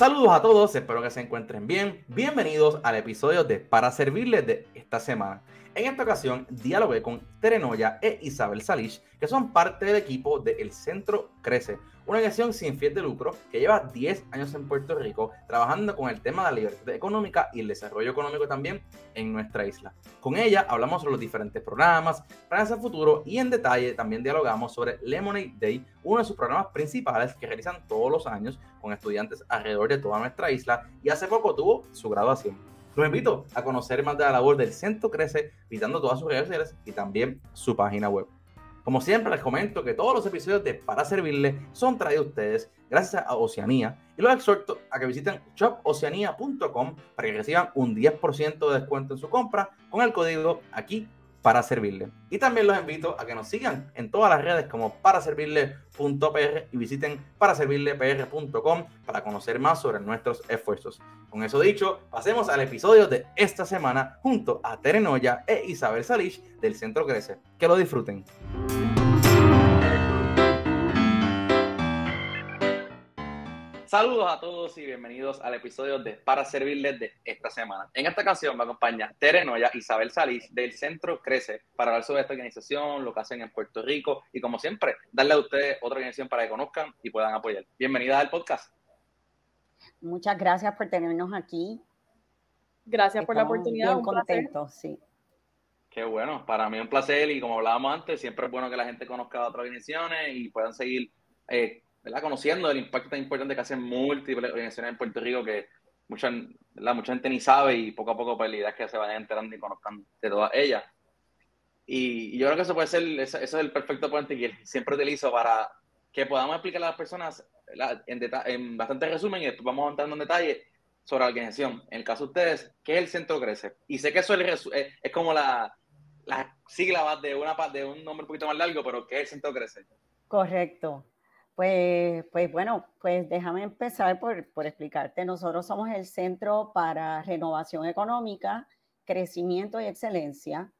Saludos a todos, espero que se encuentren bien. Bienvenidos al episodio de Para Servirles de esta semana. En esta ocasión dialogué con Terenoya e Isabel Salish, que son parte del equipo del Centro Crece, una organización sin fin de lucro que lleva 10 años en Puerto Rico trabajando con el tema de la libertad económica y el desarrollo económico también en nuestra isla. Con ella hablamos sobre los diferentes programas, planes a futuro y en detalle también dialogamos sobre Lemonade Day, uno de sus programas principales que realizan todos los años con estudiantes alrededor de toda nuestra isla y hace poco tuvo su graduación. Los invito a conocer más de la labor del Centro Crece, visitando todas sus redes sociales y también su página web. Como siempre, les comento que todos los episodios de Para Servirle son traídos a ustedes gracias a Oceanía y los exhorto a que visiten shopoceanía.com para que reciban un 10% de descuento en su compra con el código aquí para servirle. Y también los invito a que nos sigan en todas las redes como paraservirle.pr y visiten paraservirlepr.com para conocer más sobre nuestros esfuerzos. Con eso dicho, pasemos al episodio de esta semana junto a Terenoya e Isabel Salish del Centro Crece. Que lo disfruten. Saludos a todos y bienvenidos al episodio de Para Servirles de esta semana. En esta ocasión me acompaña Tere Noya, Isabel Salís del Centro Crece para hablar sobre esta organización, lo que hacen en Puerto Rico y como siempre, darle a ustedes otra organización para que conozcan y puedan apoyar. Bienvenida al podcast. Muchas gracias por tenernos aquí. Gracias por la oportunidad. Bien contentos, sí. Qué bueno, para mí un placer y como hablábamos antes, siempre es bueno que la gente conozca otras organizaciones y puedan seguir eh, ¿verdad? conociendo el impacto tan importante que hacen múltiples organizaciones en Puerto Rico que mucha, mucha gente ni sabe y poco a poco pues, la idea es que se vayan enterando y conozcan de todas ellas. Y, yo creo que eso puede ser, eso, es el perfecto puente que siempre utilizo para que podamos explicar a las personas en, bastante resumen y después vamos entrando en detalle sobre la organización. En el caso de ustedes, ¿qué es el Centro Crece? Y sé que eso es, es, como la, la sigla de, una, de un nombre un poquito más largo, pero ¿qué es el Centro Crece? Correcto. Pues, pues bueno, pues déjame empezar por, por explicarte. Nosotros somos el Centro para Renovación Económica, Crecimiento y Excelencia,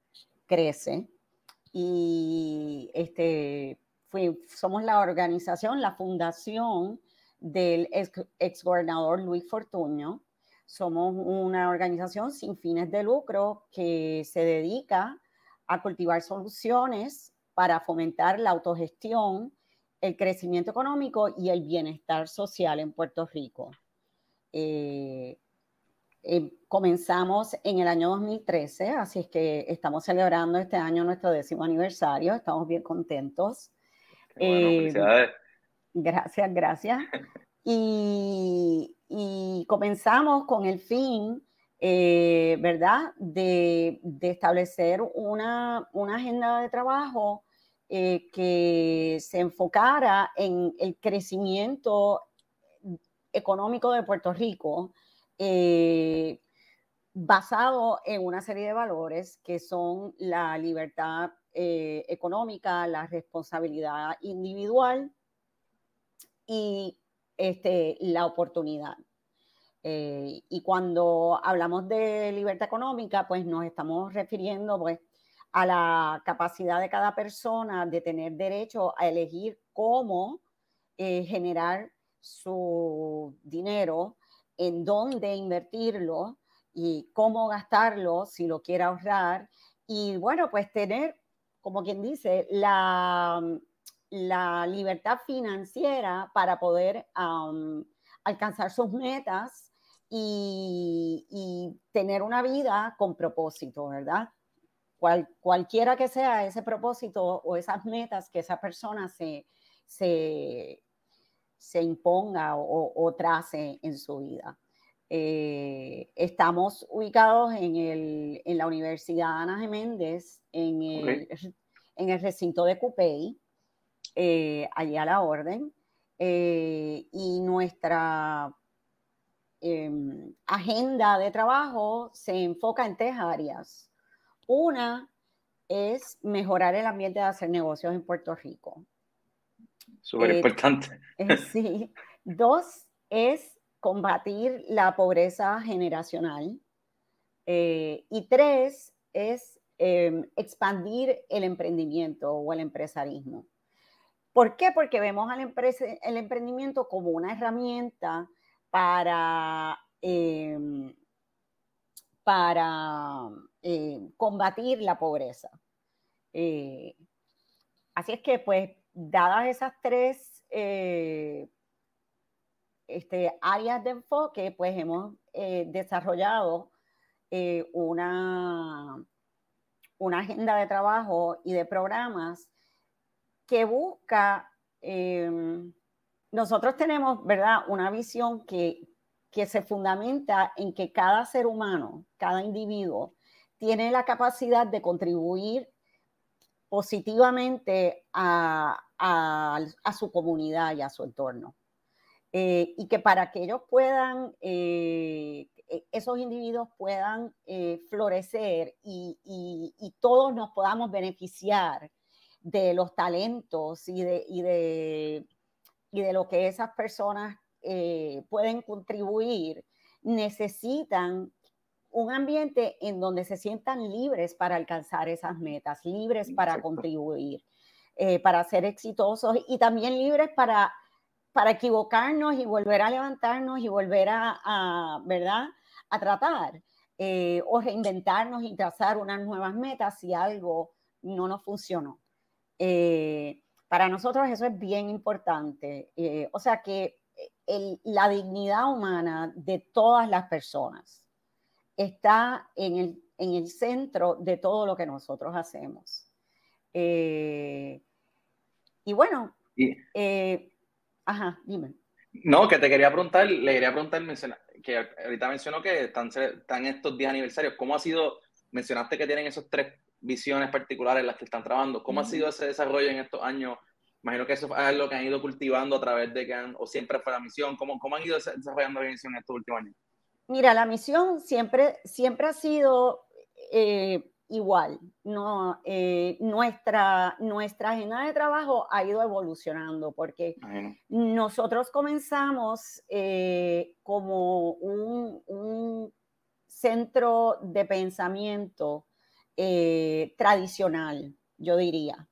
CRECE. Y este, somos la organización, la fundación del ex, gobernador Luis Fortuño. Somos una organización sin fines de lucro que se dedica a cultivar soluciones para fomentar la autogestión el crecimiento económico y el bienestar social en Puerto Rico. Eh, eh, comenzamos en el año 2013, así es que estamos celebrando este año nuestro décimo aniversario, estamos bien contentos. Eh, gracias, gracias. y, comenzamos con el fin, ¿verdad?, de, establecer una, una agenda de trabajo eh, que se enfocara en el crecimiento económico de Puerto Rico, eh, basado en una serie de valores que son la libertad eh, económica, la responsabilidad individual y este, la oportunidad. y cuando hablamos de libertad económica, pues nos estamos refiriendo pues, a la capacidad de cada persona de tener derecho a elegir cómo eh, generar su dinero, en dónde invertirlo y cómo gastarlo si lo quiere ahorrar. Y bueno, pues tener, como quien dice, la, la libertad financiera para poder alcanzar sus metas y tener una vida con propósito, ¿verdad? Cualquiera que sea ese propósito o esas metas que esa persona se, se, imponga o, trace en su vida. Eh, estamos ubicados en, la Universidad Ana Geméndez, en el, en el recinto de Cupey, eh, allí a la orden, eh, y nuestra em, agenda de trabajo se enfoca en tres áreas. Una es mejorar el ambiente de hacer negocios en Puerto Rico. Súper importante. Eh, sí. Dos es combatir la pobreza generacional. Eh, y tres es em, expandir el emprendimiento o el empresarismo. ¿Por qué? Porque vemos al el emprendimiento como una herramienta para, em, para em, combatir la pobreza. Eh, así es que, pues, dadas esas tres eh, este, áreas de enfoque, pues hemos eh, desarrollado una, una agenda de trabajo y de programas que busca, em, nosotros tenemos, ¿verdad?, una visión que, que se fundamenta en que cada ser humano, cada individuo, tiene la capacidad de contribuir positivamente a, su comunidad y a su entorno. Eh, y que para que ellos puedan, eh, e, esos individuos puedan eh, florecer y, todos nos podamos beneficiar de los talentos y de, y de, y de lo que esas personas pueden contribuir, necesitan un ambiente en donde se sientan libres para alcanzar esas metas, libres para contribuir, eh, para ser exitosos y también libres para, para equivocarnos y volver a levantarnos y volver a, ¿verdad? A tratar eh, o reinventarnos y trazar unas nuevas metas si algo no nos funcionó. Eh, para nosotros eso es bien importante. o sea que la dignidad humana de todas las personas, está en el, en el centro de todo lo que nosotros hacemos. Eh, y bueno, eh, ajá, dime. No, que te quería preguntar, le quería preguntar, que ahorita mencionó que están, están estos 10 aniversarios. ¿Cómo ha sido, mencionaste que tienen esos tres visiones particulares en las que están trabajando? ¿Cómo ha sido ese desarrollo en estos años? Imagino que eso es algo que han ido cultivando a través de que han, o siempre fue la misión. ¿Cómo, cómo han ido desarrollando la misión en estos últimos años? Mira, la misión siempre, siempre ha sido eh, igual. No, eh, nuestra, nuestra agenda de trabajo ha ido evolucionando porque nosotros comenzamos eh, como un, centro de pensamiento tradicional, yo diría.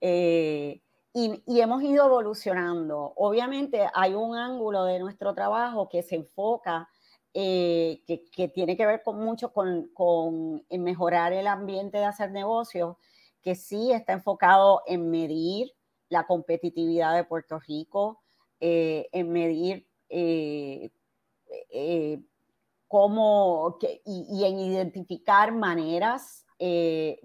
Y, y, hemos ido evolucionando. Obviamente hay un ángulo de nuestro trabajo que se enfoca eh, que, tiene que ver con mucho con, con mejorar el ambiente de hacer negocios, que sí está enfocado en medir la competitividad de Puerto Rico, eh, en medir eh, cómo y, en identificar maneras de,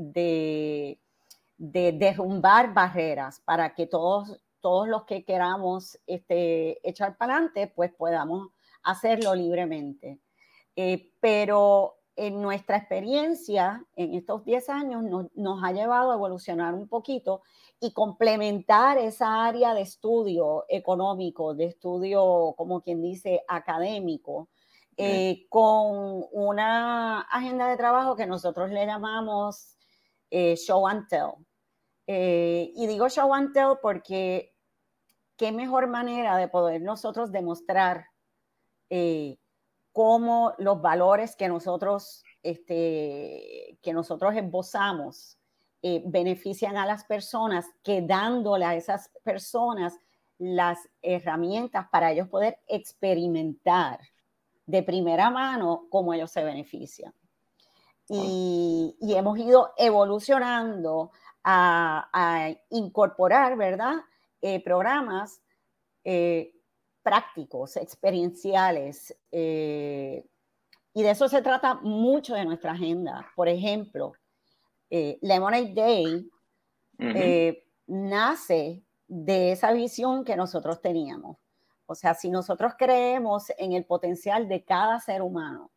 de, derrumbar barreras para que todos, todos los que queramos este, echar para adelante, pues podamos hacerlo libremente. Eh, pero en nuestra experiencia en estos 10 años nos ha llevado a evolucionar un poquito y complementar esa área de estudio económico, de estudio, como quien dice, académico, eh, con una agenda de trabajo que nosotros le llamamos eh, show and tell. y digo show and tell porque qué mejor manera de poder nosotros demostrar eh, cómo los valores que nosotros, este, que nosotros esbozamos eh, benefician a las personas, que dándole a esas personas las herramientas para ellos poder experimentar de primera mano cómo ellos se benefician. Y, hemos ido evolucionando a, incorporar, ¿verdad? Eh, programas prácticos, experienciales. Eh, y de eso se trata mucho de nuestra agenda. Por ejemplo, eh, Lemonade Day eh, nace de esa visión que nosotros teníamos. O sea, si nosotros creemos en el potencial de cada ser humano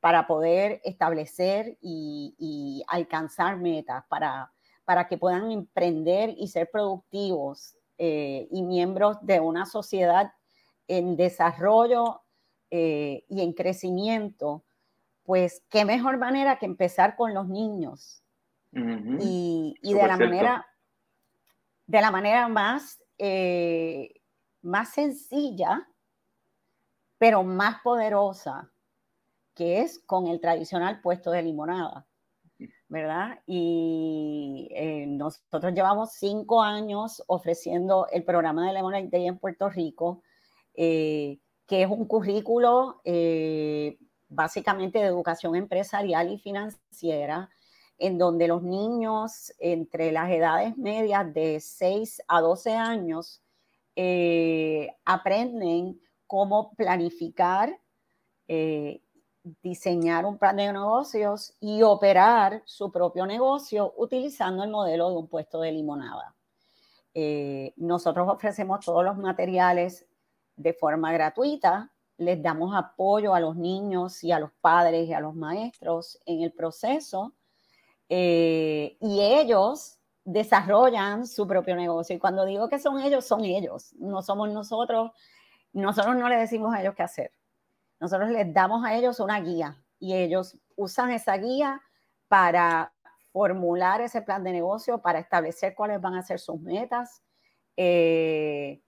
para poder establecer y, alcanzar metas, para, para que puedan emprender y ser productivos eh, y miembros de una sociedad en desarrollo eh, y en crecimiento, pues qué mejor manera que empezar con los niños. Y, de la manera, de la manera más, eh, más sencilla, pero más poderosa, que es con el tradicional puesto de limonada. ¿Verdad? Y eh, nosotros llevamos cinco años ofreciendo el programa de Lemonade Day en Puerto Rico. Eh, que es un currículo eh, básicamente de educación empresarial y financiera, en donde los niños entre las edades medias de 6 a 12 años aprenden cómo planificar, diseñar un plan de negocios y operar su propio negocio utilizando el modelo de un puesto de limonada. Eh, nosotros ofrecemos todos los materiales de forma gratuita, les damos apoyo a los niños y a los padres y a los maestros en el proceso y ellos desarrollan su propio negocio. Y cuando digo que son ellos, son ellos, no somos nosotros. Nosotros no les decimos a ellos qué hacer. Nosotros les damos a ellos una guía y ellos usan esa guía para formular ese plan de negocio, para establecer cuáles van a ser sus metas, eh,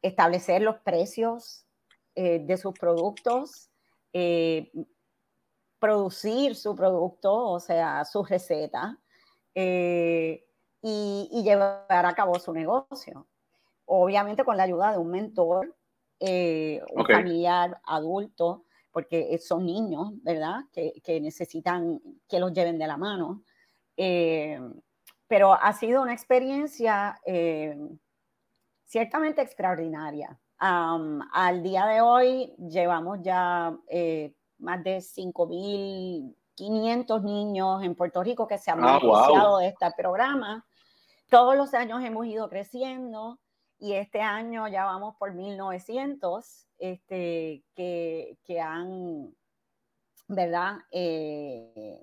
establecer los precios eh, de sus productos, eh, producir su producto, o sea, su receta, y, llevar a cabo su negocio. Obviamente con la ayuda de un mentor, eh, un familiar adulto, porque son niños, ¿verdad? Que, que, necesitan que los lleven de la mano. Eh, pero ha sido una experiencia eh, ciertamente extraordinaria. al día de hoy llevamos ya más de 5.500 niños en Puerto Rico que se han ah, beneficiado de este programa todos los años hemos ido creciendo y este año ya vamos por 1900 este, que, que han, ¿verdad? Eh,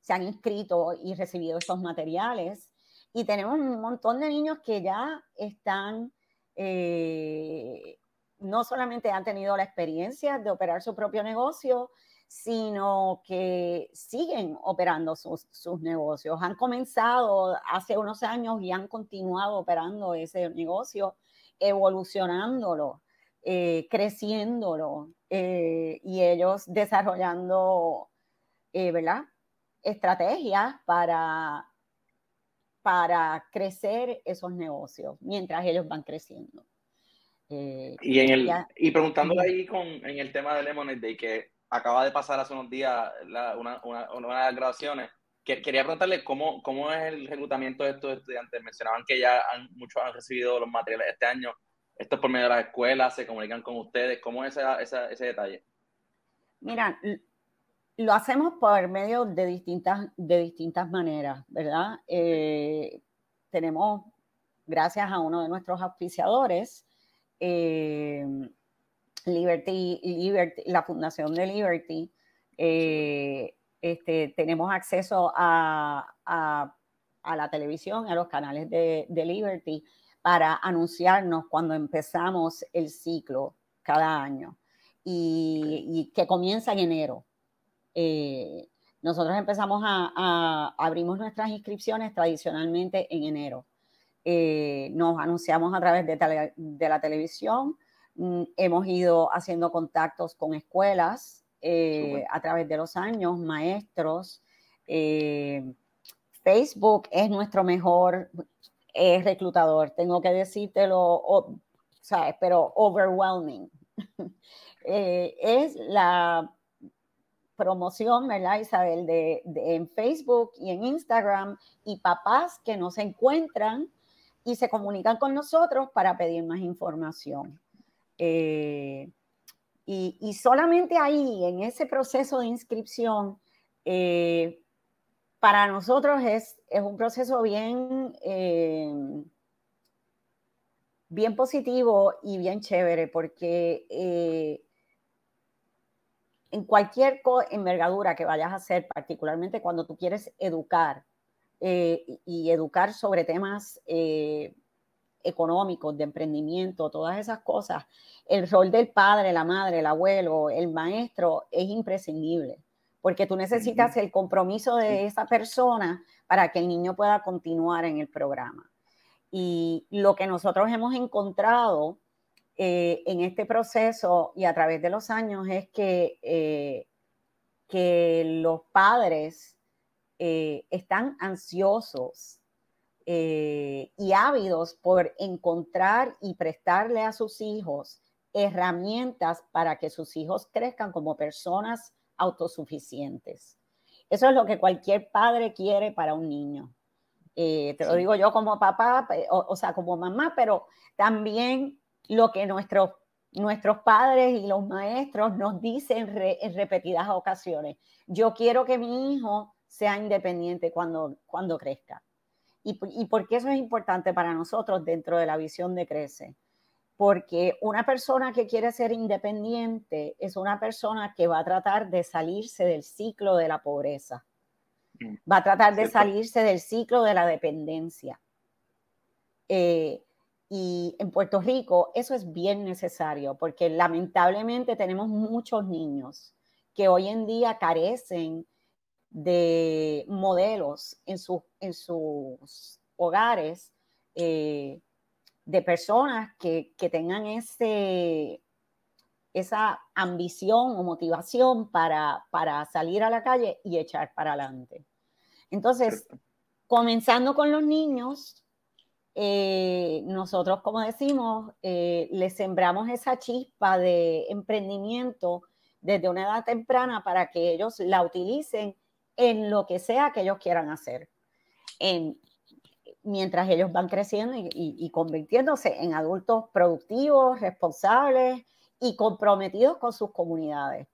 se han inscrito y recibido estos materiales. Y tenemos un montón de niños que ya están, eh, no solamente han tenido la experiencia de operar su propio negocio, sino que siguen operando sus, negocios. Han comenzado hace unos años y han continuado operando ese negocio, evolucionándolo, eh, creciéndolo eh, y ellos desarrollando, eh, ¿verdad? Estrategias para, para crecer esos negocios mientras ellos van creciendo. y, en el, y preguntándole ahí con, en el tema de Lemonade Day, que acaba de pasar hace unos días una, una, una, de las grabaciones. quería preguntarle cómo, cómo es el reclutamiento de estos estudiantes. Mencionaban que ya muchos han recibido los materiales este año. Esto es por medio de las escuelas, se comunican con ustedes. ¿Cómo es ese, ese detalle? Mira, lo hacemos por medio de distintas, de distintas maneras, ¿verdad? Eh, tenemos, gracias a uno de nuestros auspiciadores, eh, Liberty, Liberty, la Fundación de Liberty, eh, este, tenemos acceso a, la televisión, a los canales de, Liberty, para anunciarnos cuando empezamos el ciclo cada año y, que comienza en enero. Eh, nosotros empezamos a, abrimos nuestras inscripciones tradicionalmente en enero. Eh, nos anunciamos a través de, la televisión, hemos ido haciendo contactos con escuelas eh, a través de los años, maestros. Eh, Facebook es nuestro mejor eh, reclutador, tengo que decírtelo, ¿sabes? pero overwhelming. es la promoción, ¿verdad, Isabel? De, en Facebook y en Instagram y papás que nos encuentran y se comunican con nosotros para pedir más información. Eh, y, solamente ahí, en ese proceso de inscripción, eh, para nosotros es, es, un proceso bien, eh, bien positivo y bien chévere, porque en cualquier envergadura que vayas a hacer, particularmente cuando tú quieres educar y educar sobre temas económicos, de emprendimiento, todas esas cosas, el rol del padre, la madre, el abuelo, el maestro es imprescindible, porque tú necesitas el compromiso de esa persona para que el niño pueda continuar en el programa. Y lo que nosotros hemos encontrado eh, en este proceso y a través de los años es que, eh, que los padres eh, están ansiosos y ávidos por encontrar y prestarle a sus hijos herramientas para que sus hijos crezcan como personas autosuficientes. Eso es lo que cualquier padre quiere para un niño. Eh, te lo digo yo como papá, o, sea, como mamá, pero también lo que nuestros, nuestros padres y los maestros nos dicen en repetidas ocasiones. Yo quiero que mi hijo sea independiente cuando, cuando crezca. ¿Y, ¿Y por qué eso es importante para nosotros dentro de la visión de Crece? Porque una persona que quiere ser independiente es una persona que va a tratar de salirse del ciclo de la pobreza Mm. va a tratar de salirse del ciclo de la dependencia. Eh, y en Puerto Rico eso es bien necesario porque lamentablemente tenemos muchos niños que hoy en día carecen de modelos en, en sus hogares eh, de personas que, tengan ese, esa ambición o motivación para, para salir a la calle y echar para adelante. Entonces, comenzando con los niños, eh, nosotros, como decimos, eh, les sembramos esa chispa de emprendimiento desde una edad temprana para que ellos la utilicen en lo que sea que ellos quieran hacer. mientras ellos van creciendo y, convirtiéndose en adultos productivos, responsables y comprometidos con sus comunidades.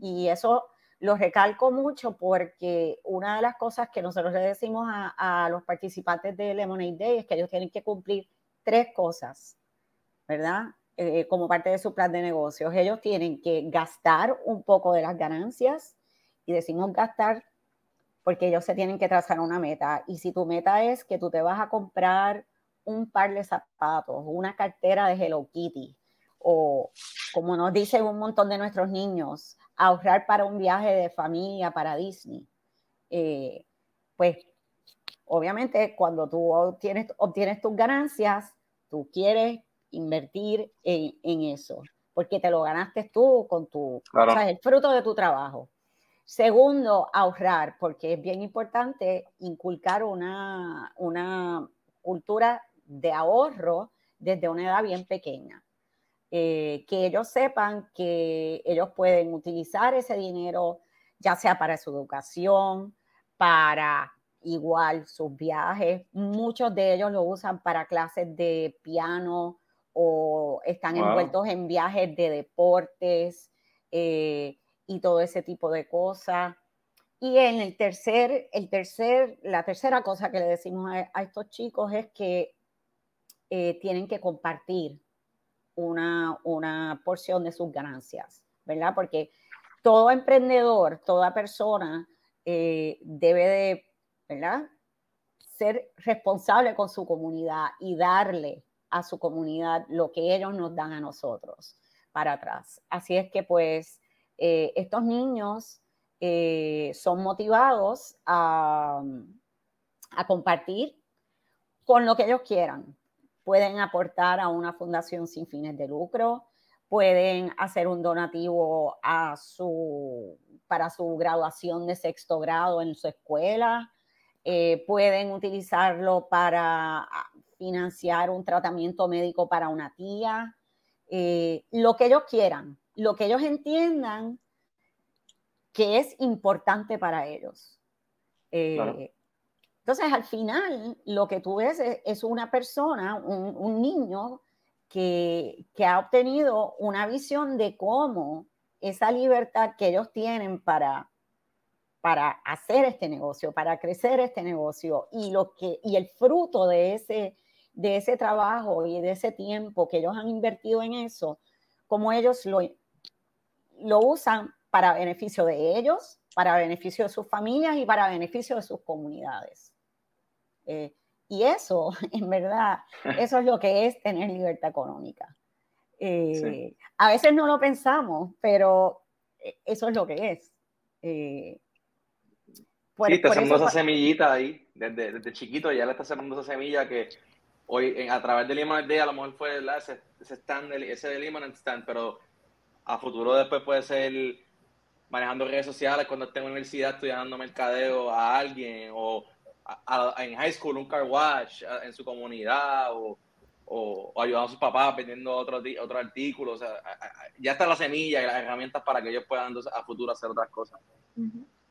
Y eso lo recalco mucho porque una de las cosas que nosotros le decimos a, los participantes de Lemonade Day es que ellos tienen que cumplir tres cosas, ¿verdad? Eh, como parte de su plan de negocios. Ellos tienen que gastar un poco de las ganancias y decimos gastar porque ellos se tienen que trazar una meta. Y si tu meta es que tú te vas a comprar un par de zapatos, una cartera de Hello Kitty, o como nos dicen un montón de nuestros niños, ahorrar para un viaje de familia para Disney. Eh, pues obviamente cuando tú obtienes, obtienes tus ganancias, tú quieres invertir en, eso, porque te lo ganaste tú con tu, o sea, el fruto de tu trabajo. Segundo, ahorrar, porque es bien importante inculcar una, una cultura de ahorro desde una edad bien pequeña. Eh, que ellos sepan que ellos pueden utilizar ese dinero, ya sea para su educación, para igual sus viajes. Muchos de ellos lo usan para clases de piano o están envueltos en viajes de deportes eh, y todo ese tipo de cosas. Y en el tercer, el tercer, la tercera cosa que le decimos a, estos chicos es que eh, tienen que compartir una, una porción de sus ganancias, ¿verdad? Porque todo emprendedor, toda persona eh, debe de, ¿verdad? Ser responsable con su comunidad y darle a su comunidad lo que ellos nos dan a nosotros para atrás. Así es que pues eh, estos niños eh, son motivados a, compartir con lo que ellos quieran, pueden aportar a una fundación sin fines de lucro, pueden hacer un donativo para su graduación de sexto grado en su escuela, eh, pueden utilizarlo para ah, financiar un tratamiento médico para una tía, lo que ellos quieran, lo que ellos entiendan que es importante para ellos. Eh, entonces, al final, lo que tú ves es, una persona, un, niño que, ha obtenido una visión de cómo esa libertad que ellos tienen para, para hacer este negocio, para crecer este negocio y, lo que, y el fruto de ese, de ese trabajo y de ese tiempo que ellos han invertido en eso, cómo ellos lo, lo usan para beneficio de ellos, para beneficio de sus familias y para beneficio de sus comunidades. Eh, y eso, en verdad, eso es lo que es tener libertad económica. Eh, a veces no lo pensamos, pero eh, eso es lo que es. sí, está sembrando esa semillita ahí, desde, desde, chiquito ya le está sembrando esa semilla que hoy a través del Limon Day a lo mejor fue ese, ese, stand, ese de Limon Stand, pero a futuro después puede ser manejando redes sociales cuando esté en la universidad estudiando mercadeo a alguien o en high school un car wash en su comunidad o o, ayudando a sus papás vendiendo otros otro artículos. O sea, ya está la semilla y las herramientas para que ellos puedan a futuro hacer otras cosas.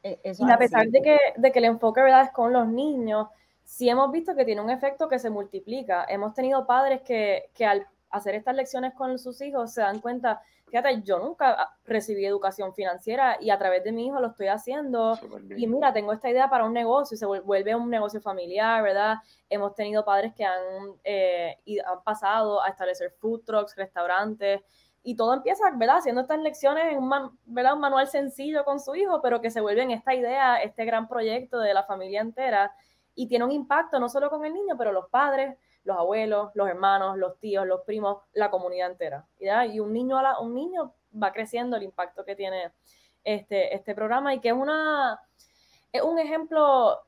E, y a pesar de que, de que el enfoque ¿verdad? es con los niños, sí hemos visto que tiene un efecto que se multiplica. Hemos tenido padres que, que al hacer estas lecciones con sus hijos se dan cuenta, fíjate, yo nunca recibí educación financiera y a través de mi hijo lo estoy haciendo. Y mira, tengo esta idea para un negocio y se vuelve un negocio familiar, ¿verdad? Hemos tenido padres que han, eh, han pasado a establecer food trucks, restaurantes. Y todo empieza, ¿verdad? Haciendo estas lecciones en un, ¿verdad? un manual sencillo con su hijo, pero que se vuelven esta idea, este gran proyecto de la familia entera. Y tiene un impacto no solo con el niño, pero los padres, los abuelos, los hermanos, los tíos, los primos, la comunidad entera. Y un niño, un niño va creciendo el impacto que tiene este, este programa y que es, una, es un ejemplo,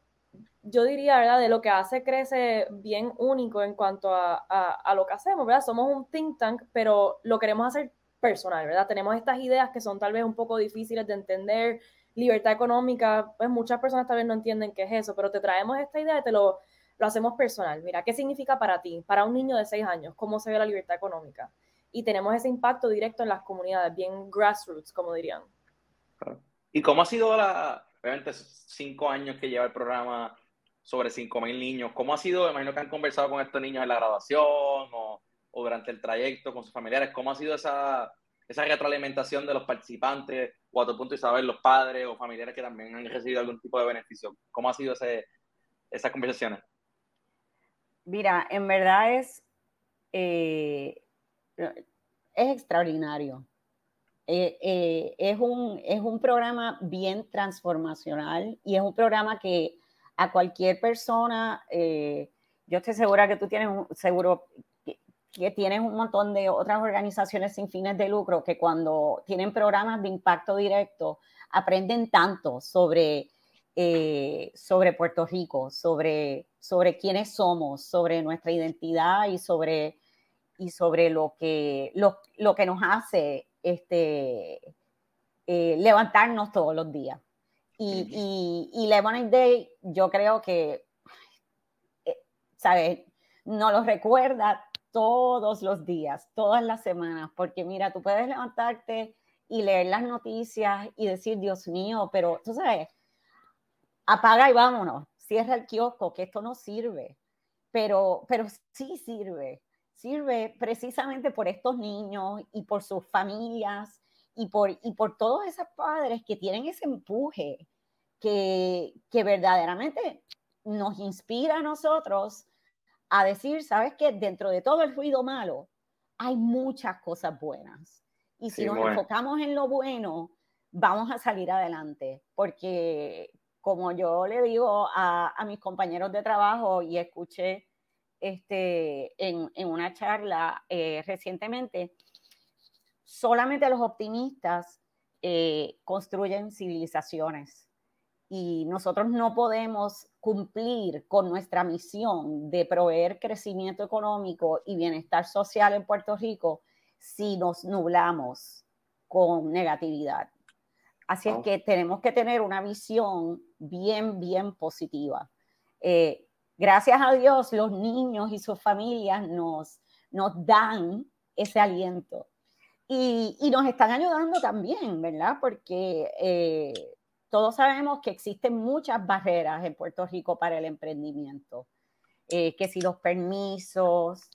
yo diría, ¿verdad?, de lo que hace crece bien único en cuanto a, a, lo que hacemos, ¿verdad? Somos un think tank, pero lo queremos hacer personal, ¿verdad? Tenemos estas ideas que son tal vez un poco difíciles de entender, libertad económica, pues muchas personas tal vez no entienden qué es eso, pero te traemos esta idea y te lo lo hacemos personal. Mira, ¿qué significa para ti, para un niño de seis años? ¿Cómo se ve la libertad económica? Y tenemos ese impacto directo en las comunidades, bien grassroots, como dirían. ¿Y cómo ha sido la, obviamente, cinco años que lleva el programa sobre cinco mil niños? ¿Cómo ha sido, imagino que han conversado con estos niños en la graduación o, durante el trayecto con sus familiares? ¿Cómo ha sido esa, esa retroalimentación de los participantes o a tu punto de saber los padres o familiares que también han recibido algún tipo de beneficio? ¿Cómo ha sido ese, esas conversaciones? Mira, en verdad es, eh, es extraordinario. Eh, eh, es, un, es un programa bien transformacional y es un programa que a cualquier persona, yo estoy segura que tú tienes un, seguro que, que, tienes un montón de otras organizaciones sin fines de lucro que cuando tienen programas de impacto directo aprenden tanto sobre sobre Puerto Rico, sobre, sobre quiénes somos, sobre nuestra identidad y sobre, y sobre lo, que, lo, lo que nos hace este, eh, levantarnos todos los días. Y, y, y Lemonade Day, yo creo que, eh, ¿sabes? Nos lo recuerda todos los días, todas las semanas, porque mira, tú puedes levantarte y leer las noticias y decir, Dios mío, pero tú sabes, apaga y vámonos, cierra el kiosco, que esto no sirve, pero, pero sí sirve, sirve precisamente por estos niños y por sus familias y por, y por todos esos padres que tienen ese empuje que, que verdaderamente nos inspira a nosotros a decir, ¿sabes qué? Dentro de todo el ruido malo hay muchas cosas buenas. Y si nos enfocamos en lo bueno, vamos a salir adelante, porque como yo le digo a, mis compañeros de trabajo y escuché este, en, una charla eh, recientemente, solamente los optimistas eh, construyen civilizaciones y nosotros no podemos cumplir con nuestra misión de proveer crecimiento económico y bienestar social en Puerto Rico si nos nublamos con negatividad. Así es que tenemos que tener una visión bien, bien positiva. Eh, gracias a Dios, los niños y sus familias nos, nos dan ese aliento. Y, y nos están ayudando también, ¿verdad? Porque eh, todos sabemos que existen muchas barreras en Puerto Rico para el emprendimiento. Eh, que si los permisos,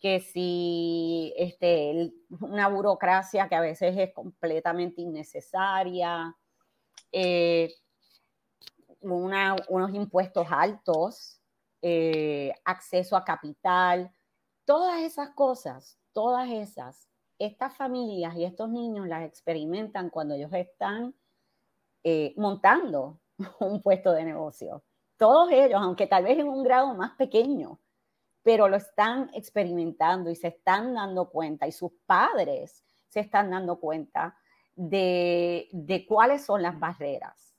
que si este, una burocracia que a veces es completamente innecesaria, unos impuestos altos, eh, acceso a capital, todas esas cosas, todas esas, estas familias y estos niños las experimentan cuando ellos están eh, montando un puesto de negocio. Todos ellos, aunque tal vez en un grado más pequeño, pero lo están experimentando y se están dando cuenta, y sus padres se están dando cuenta de, cuáles son las barreras.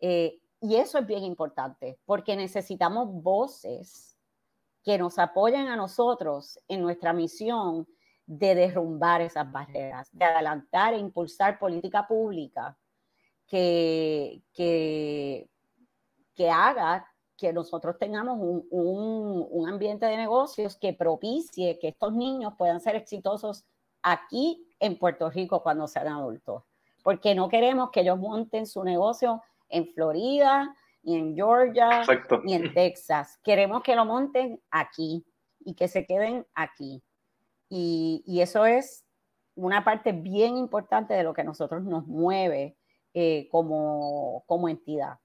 Eh, y eso es bien importante, porque necesitamos voces que nos apoyen a nosotros en nuestra misión de derrumbar esas barreras, de adelantar e impulsar política pública que, que, que haga que nosotros tengamos un, un, ambiente de negocios que propicie que estos niños puedan ser exitosos aquí en Puerto Rico cuando sean adultos. Porque no queremos que ellos monten su negocio en Florida, ni en Georgia, ni en Texas. Queremos que lo monten aquí y que se queden aquí. Y, y eso es una parte bien importante de lo que nosotros nos mueve eh, como, como entidad.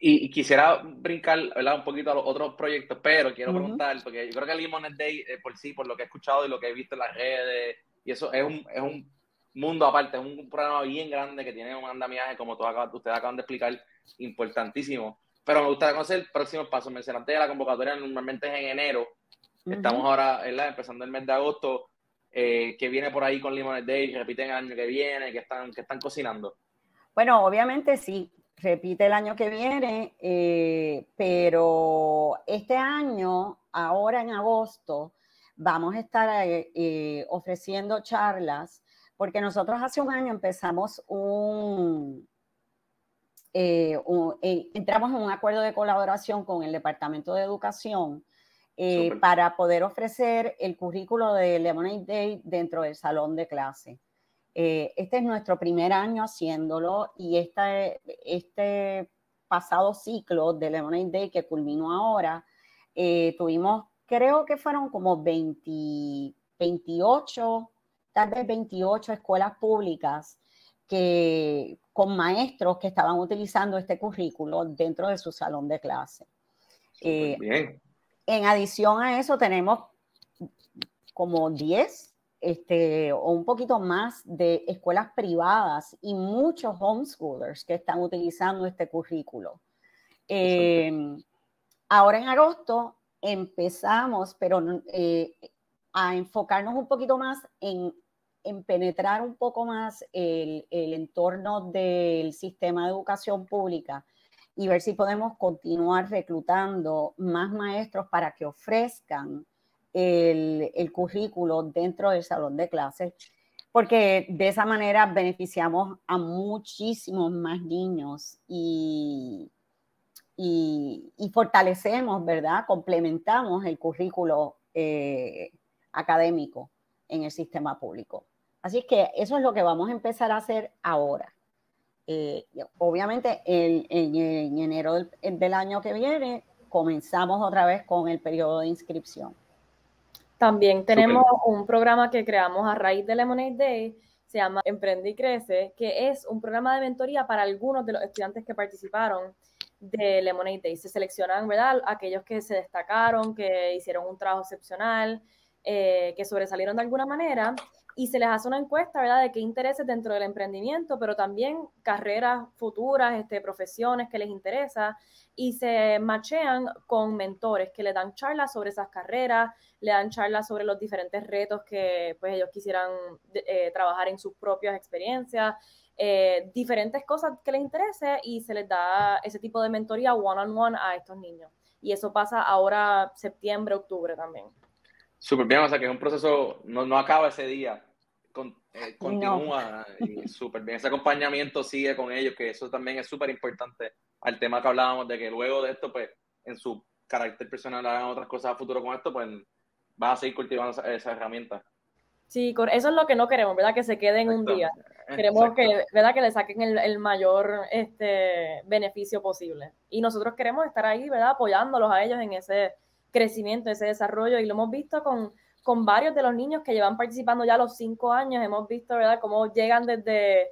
Y, quisiera brincar un poquito a los otros proyectos, pero quiero preguntar, porque yo creo que Limones Day, eh, por sí, por lo que he escuchado y lo que he visto en las redes, y eso es un, es un mundo aparte, es un programa bien grande que tiene un andamiaje, como ustedes acaban de explicar, importantísimo. Pero me gustaría conocer el próximo paso. Mencionaste la convocatoria normalmente es en enero. Estamos ahora empezando el mes de agosto. Eh, que viene por ahí con Limones Day? ¿Repiten el año que viene? que están, que están cocinando? Bueno, obviamente sí repite el año que viene, eh, pero este año, ahora en agosto, vamos a estar eh, eh, ofreciendo charlas, porque nosotros hace un año empezamos un, entramos en un acuerdo de colaboración con el Departamento de Educación para poder ofrecer el currículo de Lemonade Day dentro del salón de clase. Eh, este es nuestro primer año haciéndolo y este, este pasado ciclo de Lemonade Day que culminó ahora, eh, tuvimos, creo que fueron como 20, 28, tal vez 28 escuelas públicas que, con maestros que estaban utilizando este currículo dentro de su salón de clase. Eh, bien. En adición a eso, tenemos como 10 este, o un poquito más de escuelas privadas y muchos homeschoolers que están utilizando este currículo. Em, ahora en agosto empezamos, pero eh, a enfocarnos un poquito más en, en penetrar un poco más el, el, entorno del sistema de educación pública y ver si podemos continuar reclutando más maestros para que ofrezcan el, currículo dentro del salón de clases, porque de esa manera beneficiamos a muchísimos más niños y, y, fortalecemos, ¿verdad? Complementamos el currículo eh, académico en el sistema público. Así que eso es lo que vamos a empezar a hacer ahora. Eh, obviamente, en, enero del año que viene comenzamos otra vez con el periodo de inscripción. También tenemos un programa que creamos a raíz de Lemonade Day, se llama Emprende y Crece, que es un programa de mentoría para algunos de los estudiantes que participaron de Lemonade Day. Se seleccionan, ¿verdad? Aquellos que se destacaron, que hicieron un trabajo excepcional, eh, que sobresalieron de alguna manera y se les hace una encuesta, ¿verdad?, de qué intereses dentro del emprendimiento, pero también carreras futuras, este, profesiones que les interesa, y se machean con mentores que le dan charlas sobre esas carreras, le dan charlas sobre los diferentes retos que pues, ellos quisieran eh, trabajar en sus propias experiencias, eh, diferentes cosas que les interese y se les da ese tipo de mentoría one-on-one -on -one a estos niños. Y eso pasa ahora septiembre, octubre también. Súper bien, o sea que es un proceso, no, no acaba ese día, eh, continúa y súper bien. Ese acompañamiento sigue con ellos, que eso también es súper importante al tema que hablábamos de que luego de esto, pues, en su carácter personal hagan otras cosas a futuro con esto, pues va a seguir cultivando esa, herramienta. Sí, eso es lo que no queremos, ¿verdad? Que se queden un día. Queremos que, ¿verdad? Que le saquen el, el, mayor este, beneficio posible. Y nosotros queremos estar ahí, ¿verdad? Apoyándolos a ellos en ese crecimiento, ese desarrollo. Y lo hemos visto con, con varios de los niños que llevan participando ya los cinco años. Hemos visto, ¿verdad?, cómo llegan desde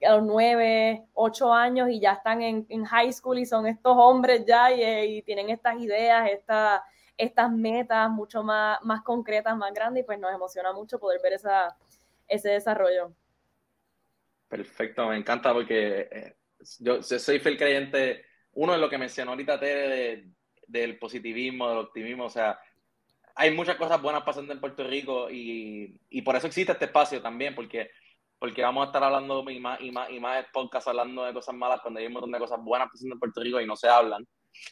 los nueve, ocho años y ya están en, high school y son estos hombres ya y, tienen estas ideas, esta, estas metas mucho más, más concretas, más grandes y pues nos emociona mucho poder ver esa, ese desarrollo. Perfecto, me encanta porque eh, yo soy fiel creyente, uno de lo que mencionó ahorita Tere del positivismo, del optimismo, o sea, hay muchas cosas buenas pasando en Puerto Rico y, y, por eso existe este espacio también, porque, porque vamos a estar hablando y más, y más, y más podcast hablando de cosas malas cuando hay un montón de cosas buenas pasando en Puerto Rico y no se hablan.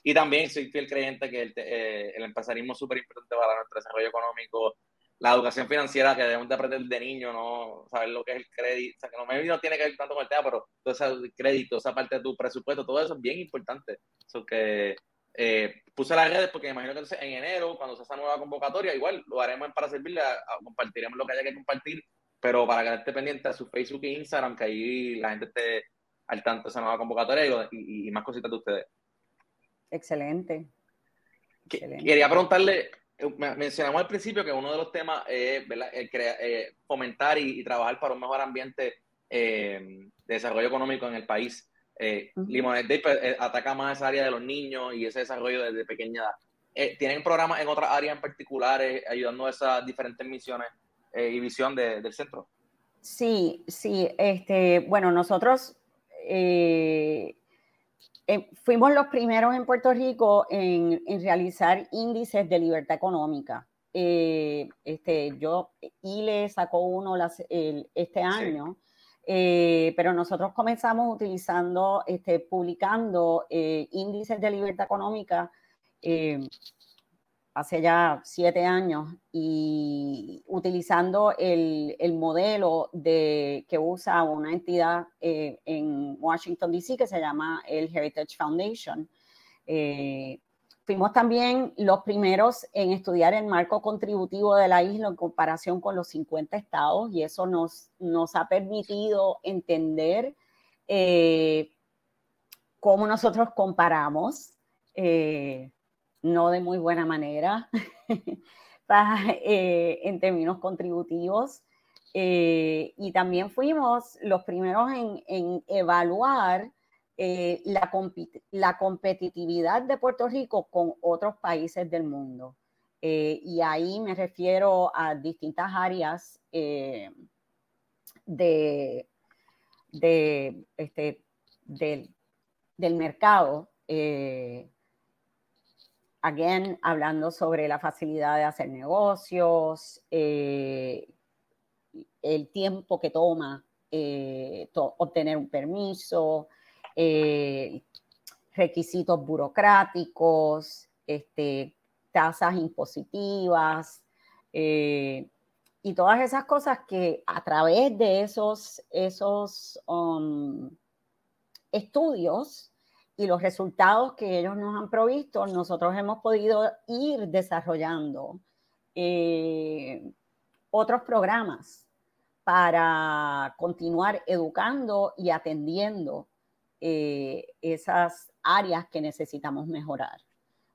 Y también soy fiel creyente que el, eh, el empresarismo es súper importante para nuestro desarrollo económico, la educación financiera que debemos de aprender de niño, no saber lo que es el crédito, o sea, que no, no tiene que ver tanto con el tema, pero todo ese crédito, esa parte de tu presupuesto, todo eso es bien importante. Eso que eh, puse las redes porque me imagino que en enero, cuando se hace nueva convocatoria, igual lo haremos para servirle, a, compartiremos lo que haya que compartir, pero para que esté pendiente a su Facebook e Instagram, que ahí la gente esté al tanto de esa nueva convocatoria y, más cositas de ustedes. Excelente. Quería preguntarle, mencionamos al principio que uno de los temas es eh, fomentar y, trabajar para un mejor ambiente eh, de desarrollo económico en el país. Eh, pues, eh, ataca más esa área de los niños y ese desarrollo desde pequeña edad. Eh, ¿Tienen programas en otras áreas en particulares ayudando a esas diferentes misiones y visión del centro? Sí, sí. Este, bueno, nosotros fuimos los primeros en Puerto Rico en, realizar índices de libertad económica. este, yo, ILE sacó uno este año. Eh, pero nosotros comenzamos utilizando, este, publicando eh, índices de libertad económica eh, hace ya siete años y utilizando el, el modelo de, que usa una entidad en Washington, D.C. que se llama el Heritage Foundation. Fuimos también los primeros en estudiar el marco contributivo de la isla en comparación con los 50 estados y eso nos, nos ha permitido entender eh, cómo nosotros comparamos, eh, no de muy buena manera, eh, en términos contributivos. y también fuimos los primeros en, en evaluar eh, la, la, competitividad de Puerto Rico con otros países del mundo. Eh, y ahí me refiero a distintas áreas eh, de, de, este, del, del mercado. again, hablando sobre la facilidad de hacer negocios, el tiempo que toma obtener un permiso, eh, requisitos burocráticos, este, tasas impositivas eh, y todas esas cosas que a través de esos, esos um, estudios y los resultados que ellos nos han provisto, nosotros hemos podido ir desarrollando eh, otros programas para continuar educando y atendiendo eh, esas áreas que necesitamos mejorar.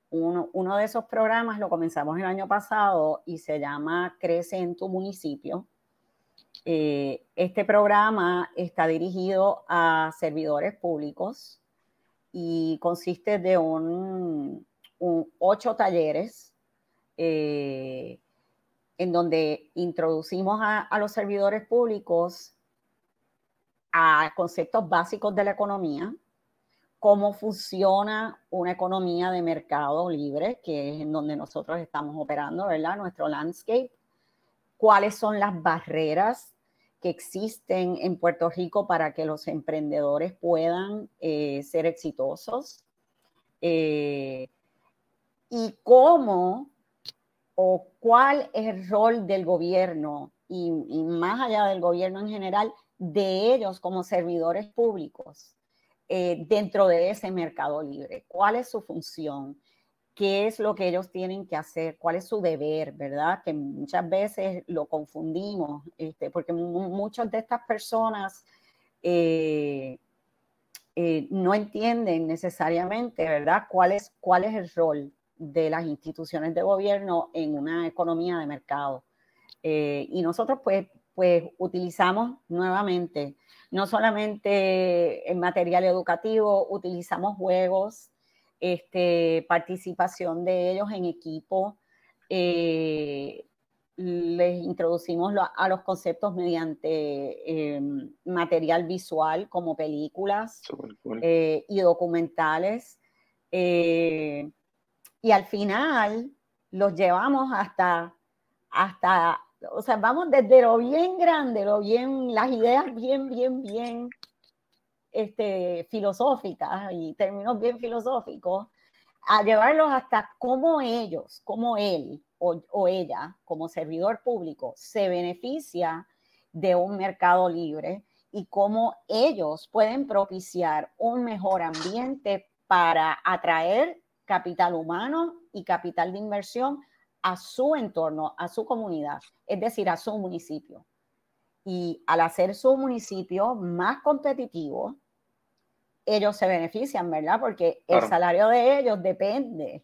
Uno, de esos programas lo comenzamos el año pasado y se llama Crece en tu municipio. Eh, este programa está dirigido a servidores públicos y consiste de un, ocho talleres eh, en donde introducimos a, los servidores públicos a conceptos básicos de la economía, cómo funciona una economía de mercado libre, que es en donde nosotros estamos operando, ¿verdad? Nuestro landscape, cuáles son las barreras que existen en Puerto Rico para que los emprendedores puedan eh, ser exitosos eh, y cómo o cuál es el rol del gobierno y más allá del gobierno en general de ellos como servidores públicos eh, dentro de ese mercado libre. ¿Cuál es su función? ¿Qué es lo que ellos tienen que hacer? ¿Cuál es su deber? ¿Verdad? Que muchas veces lo confundimos, este, porque muchas de estas personas eh, eh, no entienden necesariamente, ¿verdad? ¿Cuál es, ¿Cuál es el rol de las instituciones de gobierno en una economía de mercado? y nosotros, pues, pues utilizamos nuevamente, no solamente en material educativo, utilizamos juegos, este, participación de ellos en equipo, eh, les introducimos a los conceptos mediante em, material visual como películas eh, y documentales. Eh, y al final los llevamos hasta, hasta o sea, vamos desde lo bien grande, lo bien, las ideas bien, bien, bien este, filosóficas y términos bien filosóficos, a llevarlos hasta cómo ellos, cómo él o, o ella, como servidor público, se beneficia de un mercado libre y cómo ellos pueden propiciar un mejor ambiente para atraer capital humano y capital de inversión a su entorno, a su comunidad, es decir, a su municipio. Y al hacer su municipio más competitivo, ellos se benefician, ¿verdad? Porque el salario de ellos depende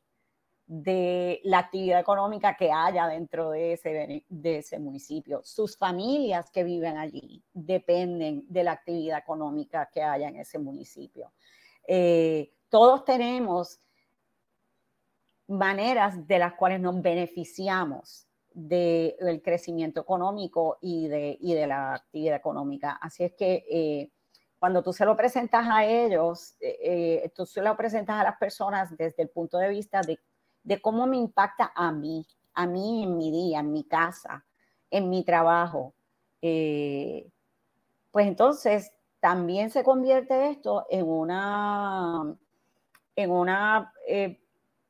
de la actividad económica que haya dentro de ese, de ese municipio. Sus familias que viven allí dependen de la actividad económica que haya en ese municipio. Eh, todos tenemos maneras de las cuales nos beneficiamos del crecimiento económico y de, y de la actividad económica. Así es que eh, cuando tú se lo presentas a ellos, eh, eh, tú se lo presentas a las personas desde el punto de vista de, de, cómo me impacta a mí, a mí en mi día, en mi casa, en mi trabajo. pues entonces también se convierte esto en una, en una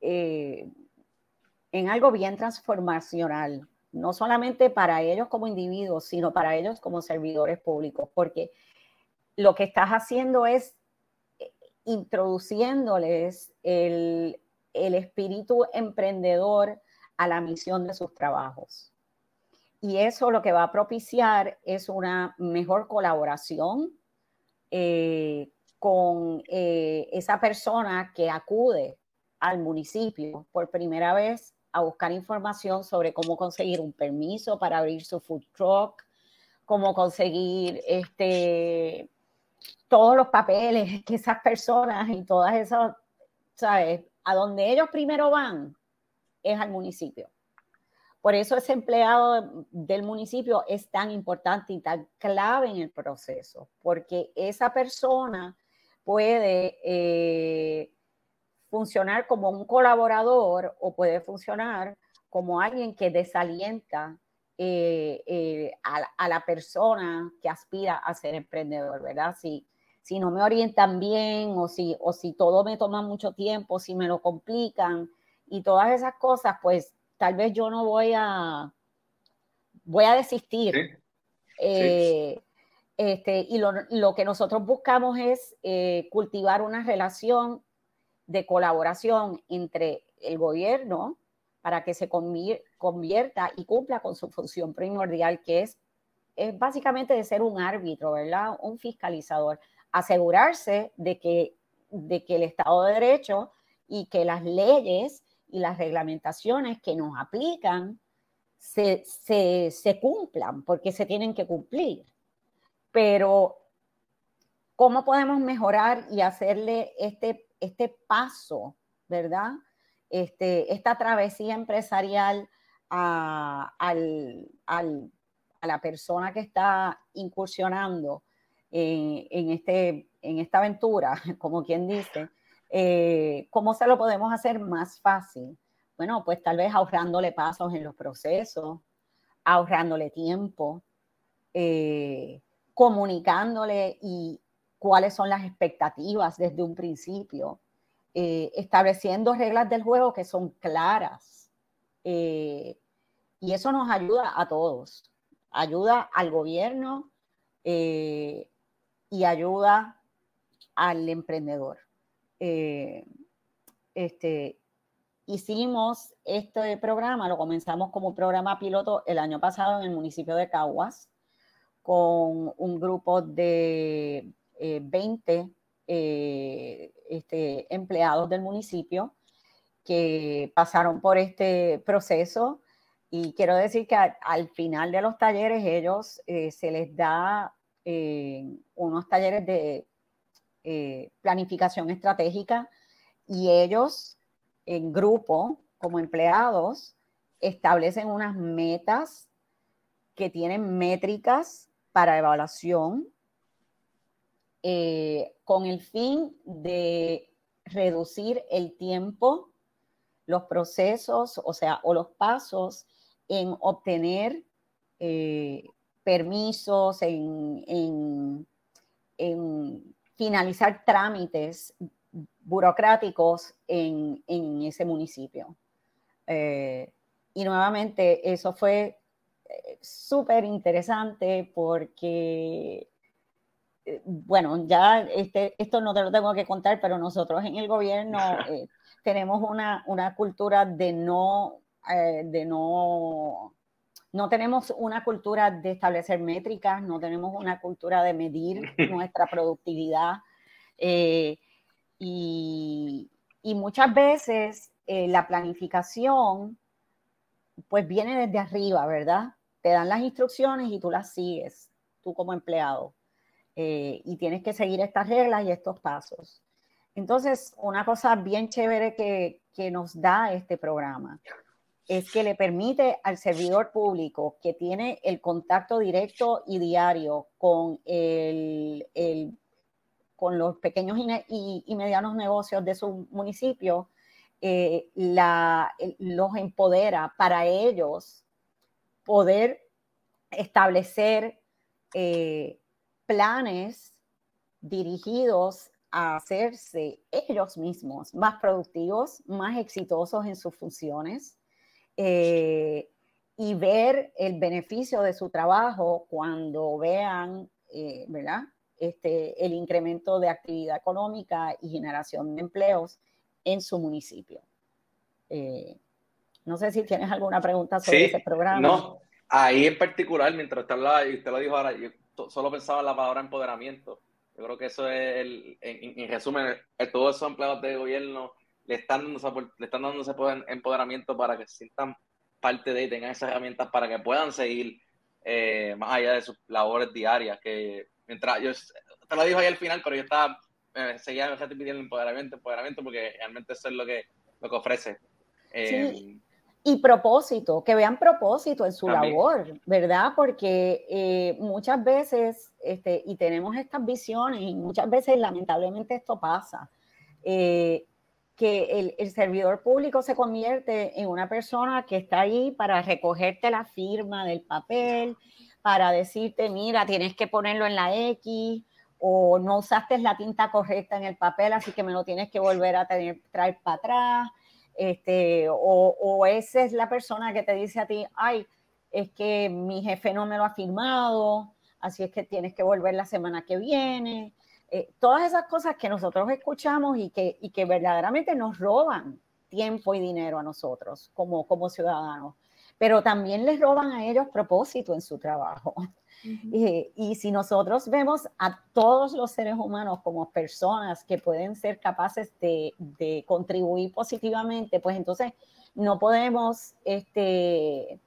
en algo bien transformacional, no solamente para ellos como individuos, sino para ellos como servidores públicos, porque lo que estás haciendo es eh, introduciéndoles el, espíritu emprendedor a la misión de sus trabajos. Y eso lo que va a propiciar es una mejor colaboración eh, con eh, esa persona que acude al municipio por primera vez a buscar información sobre cómo conseguir un permiso para abrir su food truck, cómo conseguir este, todos los papeles que esas personas y todas esas, ¿sabes? A donde ellos primero van es al municipio. Por eso ese empleado del municipio es tan importante y tan clave en el proceso, porque esa persona puede eh, funcionar como un colaborador o puede funcionar como alguien que desalienta eh, eh, a, la persona que aspira a ser emprendedor, ¿verdad? Si, si no me orientan bien o si, o si todo me toma mucho tiempo, si me lo complican y todas esas cosas, pues tal vez yo no voy a, voy a desistir. Eh, este, y lo, lo, que nosotros buscamos es cultivar una relación de colaboración entre el gobierno para que se convierta y cumpla con su función primordial, que es, es básicamente de ser un árbitro, ¿verdad? Un fiscalizador. Asegurarse de que, de que el Estado de Derecho y que las leyes y las reglamentaciones que nos aplican se, se, se cumplan, porque se tienen que cumplir. Pero, ¿cómo podemos mejorar y hacerle este este paso, ¿verdad? Este, esta travesía empresarial a, la persona que está incursionando en, este, en esta aventura, como quien dice, eh, ¿cómo se lo podemos hacer más fácil? Bueno, pues tal vez ahorrándole pasos en los procesos, ahorrándole tiempo, eh, comunicándole y, cuáles son las expectativas desde un principio, eh, estableciendo reglas del juego que son claras. Eh, y eso nos ayuda a todos, ayuda al gobierno eh, y ayuda al emprendedor. este, hicimos este programa, lo comenzamos como un programa piloto el año pasado en el municipio de Caguas, con un grupo de 20 eh, eh, este, empleados del municipio que pasaron por este proceso. Y quiero decir que al, final de los talleres ellos eh, se les da unos talleres de planificación estratégica y ellos en grupo como empleados establecen unas metas que tienen métricas para evaluación eh, con el fin de reducir el tiempo, los procesos, o sea, o los pasos en obtener eh, permisos, en, finalizar trámites burocráticos en, ese municipio. y nuevamente, eso fue súper interesante porque bueno, ya este, esto no te lo tengo que contar, pero nosotros en el gobierno eh, tenemos una, una, cultura de no, eh, de no, no tenemos una cultura de establecer métricas, no tenemos una cultura de medir nuestra productividad. Eh, y, y, muchas veces la planificación pues viene desde arriba, ¿verdad? Te dan las instrucciones y tú las sigues, tú como empleado. Eh, y tienes que seguir estas reglas y estos pasos. Entonces, una cosa bien chévere que, que nos da este programa es que le permite al servidor público que tiene el contacto directo y diario con, el, el, con los pequeños y, medianos negocios de su municipio, eh, la, los empodera para ellos poder establecer eh, planes dirigidos a hacerse ellos mismos más productivos, más exitosos en sus funciones eh, y ver el beneficio de su trabajo cuando vean, eh, ¿verdad? Este, el incremento de actividad económica y generación de empleos en su municipio. Eh, no sé si tienes alguna pregunta sobre ese programa. No, ahí en particular, mientras usted, y usted lo dijo ahora, yo solo pensaba en la palabra empoderamiento. Yo creo que eso es, el, en, resumen, todos esos empleados de gobierno le están, dando, le están dando ese empoderamiento para que se sientan parte de y tengan esas herramientas para que puedan seguir eh, más allá de sus labores diarias. Que mientras yo te lo dijo ahí al final, pero yo estaba, eh, seguía pidiendo empoderamiento, empoderamiento, porque realmente eso es lo que, lo que ofrece. Eh, y propósito, que vean propósito en su labor, ¿verdad? Porque eh, muchas veces, este, y tenemos estas visiones, y muchas veces lamentablemente esto pasa, eh, que el, servidor público se convierte en una persona que está ahí para recogerte la firma del papel, para decirte, mira, tienes que ponerlo en la X, o no usaste la tinta correcta en el papel, así que me lo tienes que volver a tener, traer para atrás este, o, o esa es la persona que te dice a ti, ay, es que mi jefe no me lo ha firmado, así es que tienes que volver la semana que viene. Eh, todas esas cosas que nosotros escuchamos y que, y que verdaderamente nos roban tiempo y dinero a nosotros como, como ciudadanos, pero también les roban a ellos propósito en su trabajo. y, si nosotros vemos a todos los seres humanos como personas que pueden ser capaces de, contribuir positivamente, pues entonces no podemos, este,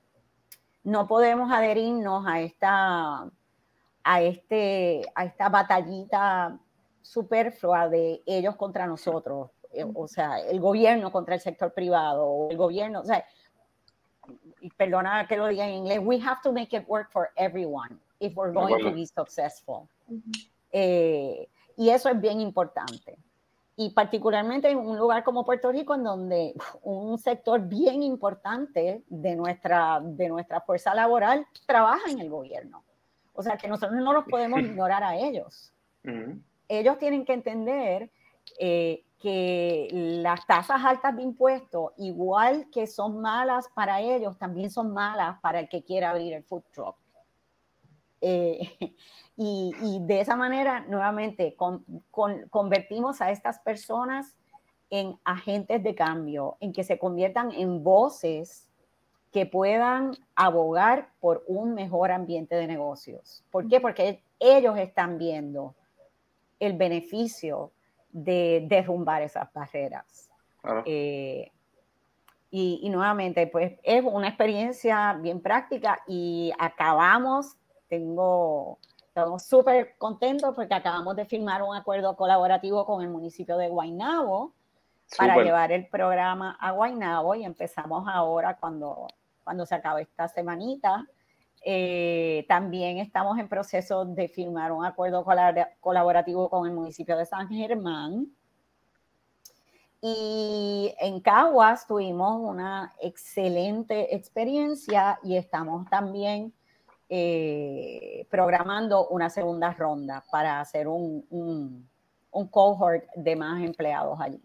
no podemos adherirnos a esta, a, este, a esta batallita superflua de ellos contra nosotros, eh, o sea, el gobierno contra el sector privado, el gobierno, o sea, perdona que lo diga en inglés, we have to make it work for everyone if we're going to be successful. Eh, y eso es bien importante. Y particularmente en un lugar como Puerto Rico, en donde un sector bien importante de nuestra, de nuestra fuerza laboral trabaja en el gobierno. O sea, que nosotros no los podemos ignorar a ellos. Ellos tienen que entender eh, que las tasas altas de impuestos, igual que son malas para ellos, también son malas para el que quiera abrir el food truck. Eh, y, de esa manera, nuevamente, convertimos a estas personas en agentes de cambio, en que se conviertan en voces que puedan abogar por un mejor ambiente de negocios. ¿Por qué? Porque ellos están viendo el beneficio de derrumbar esas barreras. Eh, y, y, nuevamente, pues es una experiencia bien práctica y acabamos tengo, estamos súper contentos porque acabamos de firmar un acuerdo colaborativo con el municipio de Guaynabo para llevar el programa a Guaynabo y empezamos ahora cuando, cuando se acabe esta semanita. Eh, también estamos en proceso de firmar un acuerdo colaborativo con el municipio de San Germán. Y en Caguas tuvimos una excelente experiencia y estamos también eh, programando una segunda ronda para hacer un, un cohort de más empleados allí.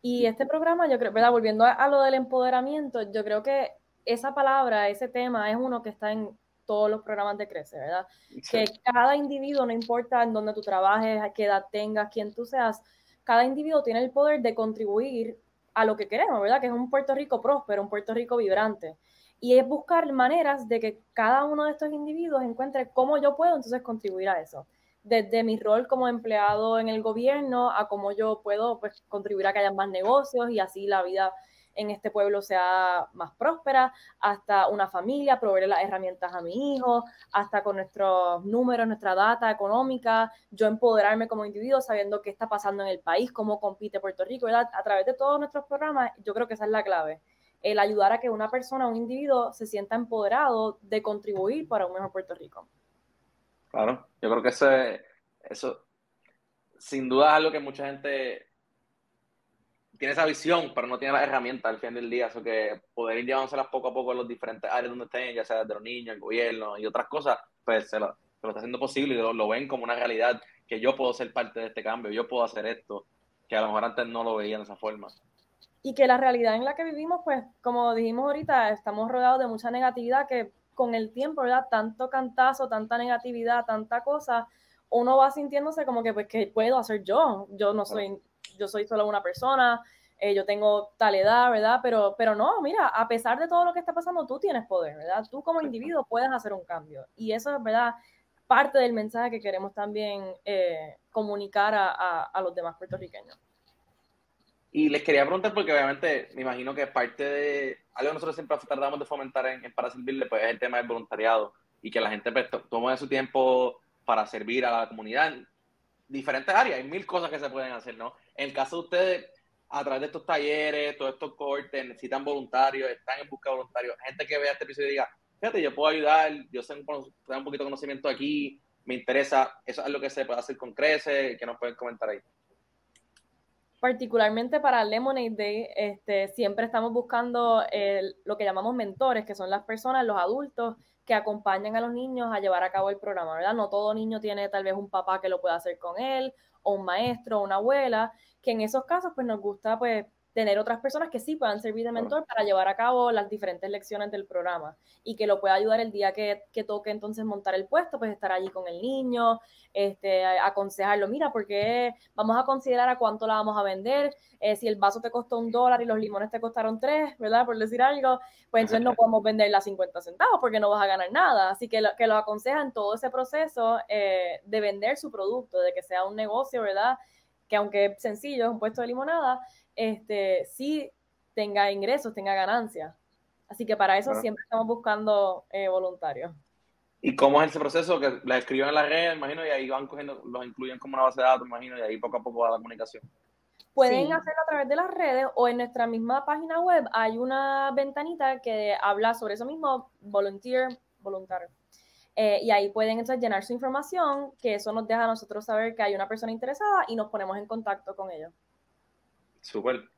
Y este programa, yo creo, ¿verdad? Volviendo a, lo del empoderamiento, yo creo que esa palabra, ese tema, es uno que está en todos los programas de Crece, ¿verdad? Que cada individuo, no importa en dónde tú trabajes, a qué edad tengas, quién tú seas, cada individuo tiene el poder de contribuir a lo que queremos, ¿verdad? Que es un Puerto Rico próspero, un Puerto Rico vibrante. Y es buscar maneras de que cada uno de estos individuos encuentre cómo yo puedo entonces contribuir a eso desde mi rol como empleado en el gobierno a cómo yo puedo pues, contribuir a que haya más negocios y así la vida en este pueblo sea más próspera, hasta una familia, proveer las herramientas a mi hijo, hasta con nuestros números, nuestra data económica, yo empoderarme como individuo sabiendo qué está pasando en el país, cómo compite Puerto Rico, ¿verdad? A través de todos nuestros programas, yo creo que esa es la clave, el ayudar a que una persona, un individuo se sienta empoderado de contribuir para un mejor Puerto Rico. Claro, yo creo que eso, eso sin duda es algo que mucha gente tiene esa visión, pero no tiene las herramientas al fin del día. Eso que poder ir llevándoselas poco a poco en los diferentes áreas donde estén, ya sea de los niños, el gobierno y otras cosas, pues se lo, está haciendo posible y lo, ven como una realidad que yo puedo ser parte de este cambio, yo puedo hacer esto, que a lo mejor antes no lo veían de esa forma. Y que la realidad en la que vivimos, pues como dijimos ahorita, estamos rodeados de mucha negatividad que con el tiempo, ¿verdad? Tanto cantazo, tanta negatividad, tanta cosa, uno va sintiéndose como que, pues, ¿qué puedo hacer yo? Yo no soy, yo soy solo una persona, eh, yo tengo tal edad, ¿verdad? Pero, pero no, mira, a pesar de todo lo que está pasando, tú tienes poder, ¿verdad? Tú como individuo puedes hacer un cambio. Y eso es, ¿verdad? Parte del mensaje que queremos también eh, comunicar a, a los demás puertorriqueños. Y les quería preguntar, porque obviamente me imagino que parte de algo que nosotros siempre tratamos de fomentar en, Para Servirle, pues es el tema del voluntariado y que la gente pues, tome su tiempo para servir a la comunidad diferentes áreas. Hay mil cosas que se pueden hacer, ¿no? En el caso de ustedes, a través de estos talleres, todos estos cortes, necesitan voluntarios, están en busca de voluntarios, gente que vea este episodio y diga, fíjate, yo puedo ayudar, yo sé un, poquito de conocimiento aquí, me interesa, eso es lo que se puede hacer con Crece, que nos pueden comentar ahí particularmente para Lemonade Day, este, siempre estamos buscando lo que llamamos mentores, que son las personas, los adultos que acompañan a los niños a llevar a cabo el programa, ¿verdad? No todo niño tiene tal vez un papá que lo pueda hacer con él, o un maestro, o una abuela, que en esos casos pues nos gusta pues tener otras personas que sí puedan servir de mentor para llevar a cabo las diferentes lecciones del programa y que lo pueda ayudar el día que, que toque entonces montar el puesto, pues estar allí con el niño, este, aconsejarlo, mira, porque vamos a considerar a cuánto la vamos a vender, eh, si el vaso te costó un dólar y los limones te costaron tres, ¿verdad? Por decir algo, pues entonces no podemos venderla a 50 centavos porque no vas a ganar nada. Así que lo, que lo aconsejan todo ese proceso eh, de vender su producto, de que sea un negocio, ¿verdad? Que aunque sencillo, es un puesto de limonada, este, sí tenga ingresos, tenga ganancias. Así que para eso siempre estamos buscando eh, voluntarios. ¿Y cómo es ese proceso? Que las escriben en la red, imagino, y ahí van cogiendo, los incluyen como una base de datos, imagino, y ahí poco a poco va la comunicación. Pueden hacerlo a través de las redes o en nuestra misma página web hay una ventanita que habla sobre eso mismo, volunteer, voluntario. Eh, y ahí pueden entonces llenar su información, que eso nos deja a nosotros saber que hay una persona interesada y nos ponemos en contacto con ellos. Súper.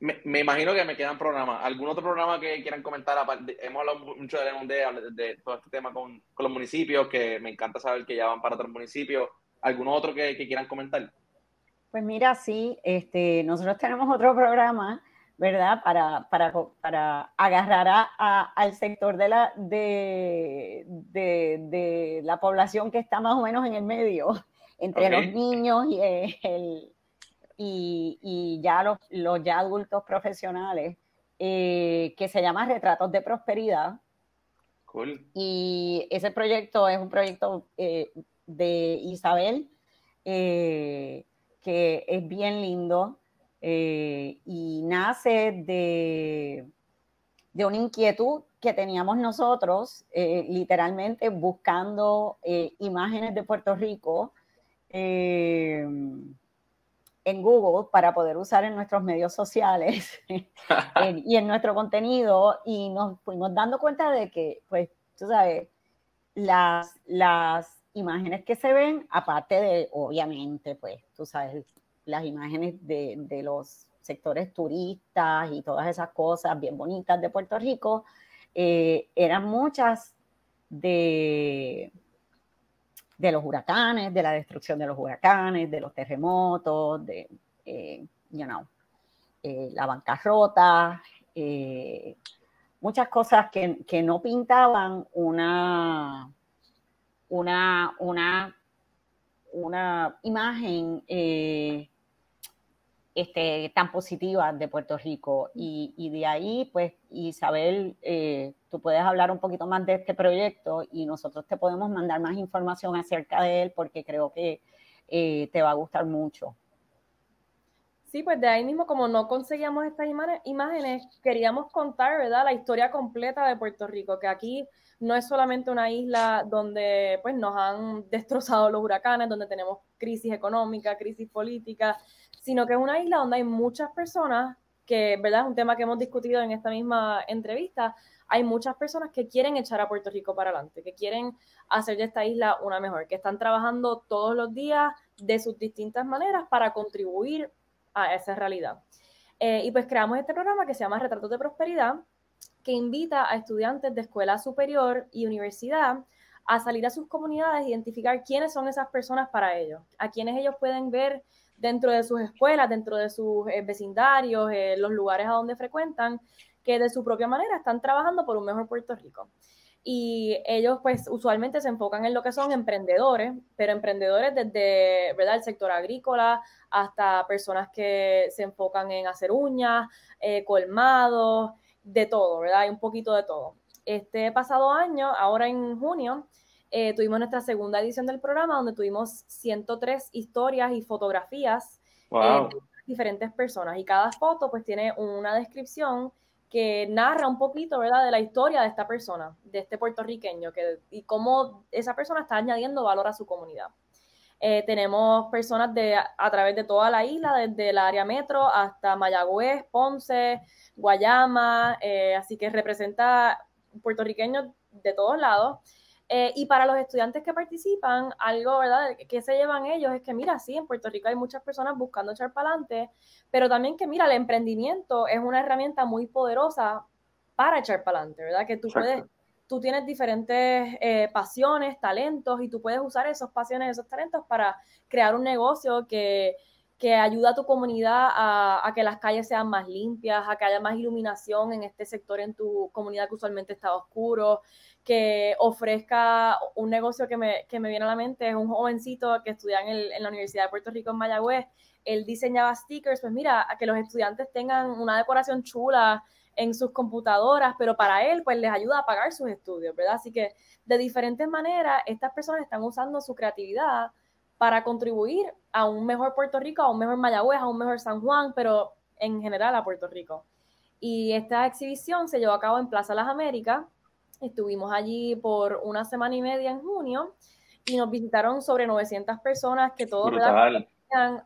Me, me, imagino que me quedan programas. ¿Algún otro programa que quieran comentar? hemos hablado mucho de, de, de todo este tema con, con, los municipios, que me encanta saber que ya van para otros municipios. ¿Algún otro que, que quieran comentar? Pues mira, sí, este, nosotros tenemos otro programa, ¿verdad? Para, para, para agarrar a, al sector de la, de, de, la población que está más o menos en el medio, entre los niños y el, y, ya los, los, ya adultos profesionales, eh, que se llama Retratos de Prosperidad. Cool. Y ese proyecto es un proyecto eh, de Isabel, eh, que es bien lindo y nace de, de una inquietud que teníamos nosotros, literalmente buscando imágenes de Puerto Rico en Google para poder usar en nuestros medios sociales y en nuestro contenido y nos fuimos dando cuenta de que, pues, tú sabes, las, las imágenes que se ven, aparte de, obviamente, pues, tú sabes, las imágenes de, de los sectores turistas y todas esas cosas bien bonitas de Puerto Rico, eh, eran muchas de de los huracanes, de la destrucción de los huracanes, de los terremotos, de, eh, you know, eh, la bancarrota, eh, muchas cosas que, que, no pintaban una, una, una, una imagen este, tan positiva de Puerto Rico. Y, de ahí, pues, Isabel, eh, tú puedes hablar un poquito más de este proyecto y nosotros te podemos mandar más información acerca de él porque creo que eh, te va a gustar mucho. Sí, pues de ahí mismo, como no conseguíamos estas imágenes, queríamos contar, ¿verdad?, la historia completa de Puerto Rico, que aquí no es solamente una isla donde pues nos han destrozado los huracanes, donde tenemos crisis económica, crisis política, sino que es una isla donde hay muchas personas, que verdad es un tema que hemos discutido en esta misma entrevista, hay muchas personas que quieren echar a Puerto Rico para adelante, que quieren hacer de esta isla una mejor, que están trabajando todos los días de sus distintas maneras para contribuir a esa realidad. Eh, y pues creamos este programa que se llama Retratos de Prosperidad, que invita a estudiantes de escuela superior y universidad a salir a sus comunidades e identificar quiénes son esas personas para ellos, a quienes ellos pueden ver dentro de sus escuelas, dentro de sus eh, vecindarios, eh, los lugares a donde frecuentan, que de su propia manera están trabajando por un mejor Puerto Rico. Y ellos pues usualmente se enfocan en lo que son emprendedores, pero emprendedores desde ¿verdad? el sector agrícola hasta personas que se enfocan en hacer uñas, eh, colmados, de todo, ¿verdad? Hay un poquito de todo. Este pasado año, ahora en junio, eh, tuvimos nuestra segunda edición del programa donde tuvimos 103 historias y fotografías eh, de diferentes personas y cada foto pues tiene una descripción que narra un poquito, ¿verdad?, de la historia de esta persona, de este puertorriqueño que, y cómo esa persona está añadiendo valor a su comunidad. Eh, tenemos personas de, a través de toda la isla, desde el área metro hasta Mayagüez, Ponce, Guayama, así que representa puertorriqueños de todos lados. Eh, y para los estudiantes que participan, algo, ¿verdad?, que se llevan ellos es que, mira, sí, en Puerto Rico hay muchas personas buscando echar para adelante, pero también que, mira, el emprendimiento es una herramienta muy poderosa para echar para adelante, ¿verdad? Que tú puedes, tú tienes diferentes eh, pasiones, talentos, y tú puedes usar esos pasiones, esos talentos para crear un negocio que, que ayuda a tu comunidad a, a, que las calles sean más limpias, a que haya más iluminación en este sector en tu comunidad que usualmente está oscuro, que ofrezca un negocio que me, que me viene a la mente, es un jovencito que estudia en, en, la Universidad de Puerto Rico en Mayagüez, él diseñaba stickers, pues mira, a que los estudiantes tengan una decoración chula en sus computadoras, pero para él pues les ayuda a pagar sus estudios, ¿verdad? Así que de diferentes maneras estas personas están usando su creatividad para contribuir a un mejor Puerto Rico, a un mejor Mayagüez, a un mejor San Juan, pero en general a Puerto Rico. Y esta exhibición se llevó a cabo en Plaza Las Américas, Estuvimos allí por una semana y media en junio y nos visitaron sobre 900 personas que todos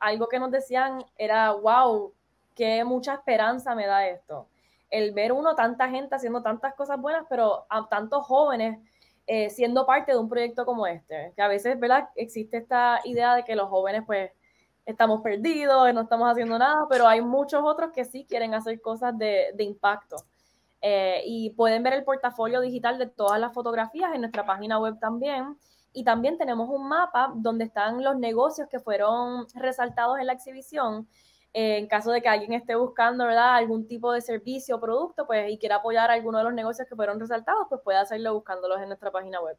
algo que nos decían era, wow, qué mucha esperanza me da esto. El ver uno, tanta gente haciendo tantas cosas buenas, pero a tantos jóvenes eh, siendo parte de un proyecto como este. Que a veces, ¿verdad? Existe esta idea de que los jóvenes, pues, estamos perdidos, no estamos haciendo nada, pero hay muchos otros que sí quieren hacer cosas de, de impacto. Eh, y pueden ver el portafolio digital de todas las fotografías en nuestra página web también. Y también tenemos un mapa donde están los negocios que fueron resaltados en la exhibición. Eh, en caso de que alguien esté buscando ¿verdad? algún tipo de servicio o producto pues, y quiera apoyar alguno de los negocios que fueron resaltados, pues puede hacerlo buscándolos en nuestra página web.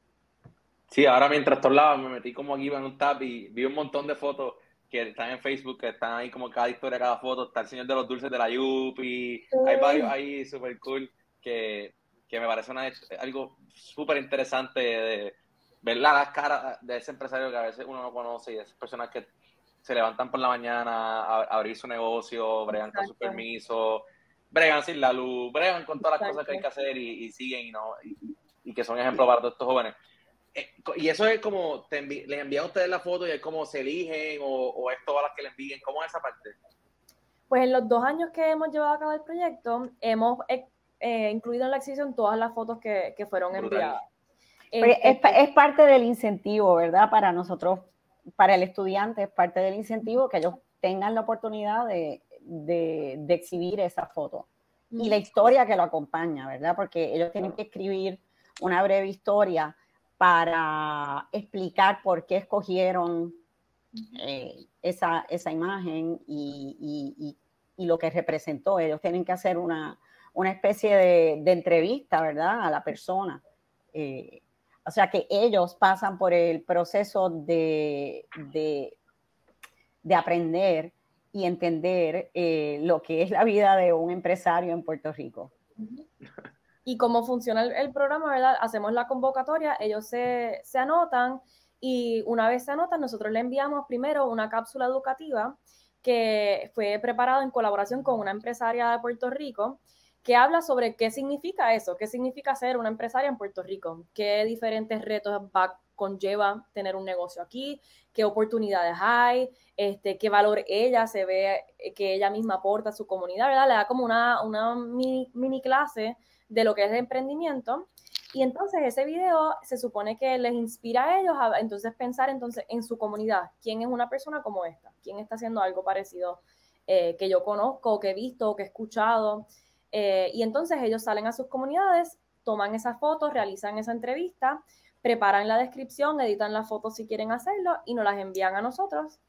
Sí, ahora mientras tú hablabas me metí como aquí en un tab y vi un montón de fotos que están en Facebook, que están ahí como cada historia, cada foto, está el señor de los dulces de la Yupi, hay varios ahí súper cool que, que, me parece una, algo súper interesante de ver las caras de ese empresario que a veces uno no conoce y de esas personas que se levantan por la mañana a, abrir su negocio, bregan con su permiso, bregan sin la luz, bregan con todas las cosas que hay que hacer y, siguen y, no, y, que son ejemplos para todos estos jóvenes. Eh, y eso es como, te les envían a ustedes la foto y es como se eligen o, o es todas las que le envíen, ¿cómo es esa parte? Pues en los dos años que hemos llevado a cabo el proyecto, hemos eh, incluido en la exhibición todas las fotos que, que fueron enviadas. es, es, parte del incentivo, ¿verdad? Para nosotros, para el estudiante, es parte del incentivo que ellos tengan la oportunidad de, de, de exhibir esa foto. Y la historia que lo acompaña, ¿verdad? Porque ellos tienen que escribir una breve historia para explicar por qué escogieron eh, esa, esa, imagen y, y, lo que representó. Ellos tienen que hacer una, una especie de, de, entrevista, ¿verdad?, a la persona. Eh, o sea que ellos pasan por el proceso de, de, de aprender y entender eh, lo que es la vida de un empresario en Puerto Rico. Y cómo funciona el, programa, ¿verdad? Hacemos la convocatoria, ellos se, se anotan y una vez se anotan, nosotros le enviamos primero una cápsula educativa que fue preparada en colaboración con una empresaria de Puerto Rico que habla sobre qué significa eso, qué significa ser una empresaria en Puerto Rico, qué diferentes retos va, conlleva tener un negocio aquí, qué oportunidades hay, este, qué valor ella se ve que ella misma aporta a su comunidad, ¿verdad? Le da como una, una mini, mini clase de lo que es el emprendimiento y entonces ese video se supone que les inspira a ellos a entonces pensar entonces en su comunidad. ¿Quién es una persona como esta? ¿Quién está haciendo algo parecido eh, que yo conozco, que he visto, que he escuchado? Eh, y entonces ellos salen a sus comunidades, toman esas fotos, realizan esa entrevista, preparan la descripción, editan las fotos si quieren hacerlo y nos las envían a nosotros.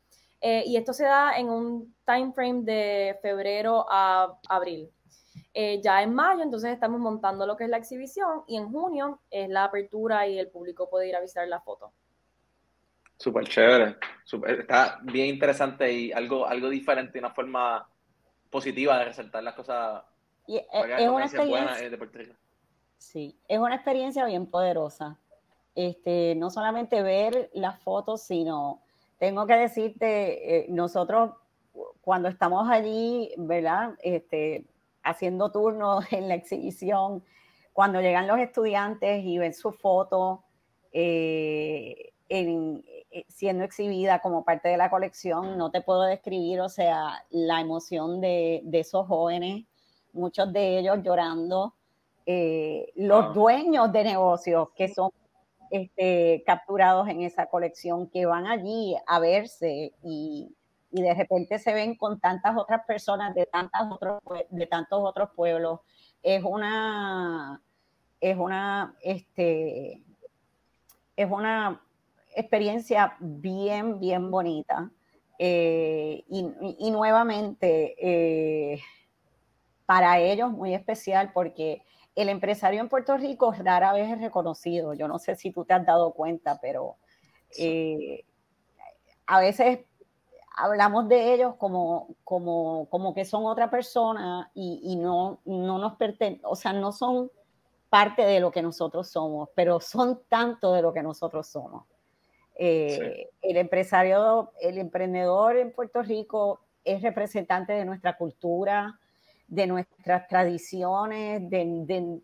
Eh, y esto se da en un time frame de febrero a abril. Eh, ya en mayo, entonces estamos montando lo que es la exhibición y en junio es la apertura y el público puede ir a visitar la foto. Súper chévere, está bien interesante y algo, algo diferente, una forma positiva de resaltar las cosas. Y es, una experiencia, de Puerto Rico. Sí, es una experiencia bien poderosa. Este, no solamente ver las fotos, sino tengo que decirte, eh, nosotros cuando estamos allí, ¿verdad? Este, haciendo turnos en la exhibición, cuando llegan los estudiantes y ven su foto eh, eh, siendo exhibida como parte de la colección, no te puedo describir, o sea, la emoción de, esos jóvenes, muchos de ellos llorando, eh, los dueños de negocios que son este, capturados en esa colección, que van allí a verse y, y de repente se ven con tantas otras personas de, tantas otros, de tantos otros pueblos. Es una, es una, este, es una experiencia bien, bien bonita. Eh, y, nuevamente, eh, para ellos muy especial porque el empresario en Puerto Rico rara vez es reconocido. Yo no sé si tú te has dado cuenta, pero eh, a veces hablamos de ellos como, como, como que son otra persona y, no, no nos pertenecen, o sea, no son parte de lo que nosotros somos, pero son tanto de lo que nosotros somos. Eh, el empresario, el emprendedor en Puerto Rico es representante de nuestra cultura, de nuestras tradiciones, de,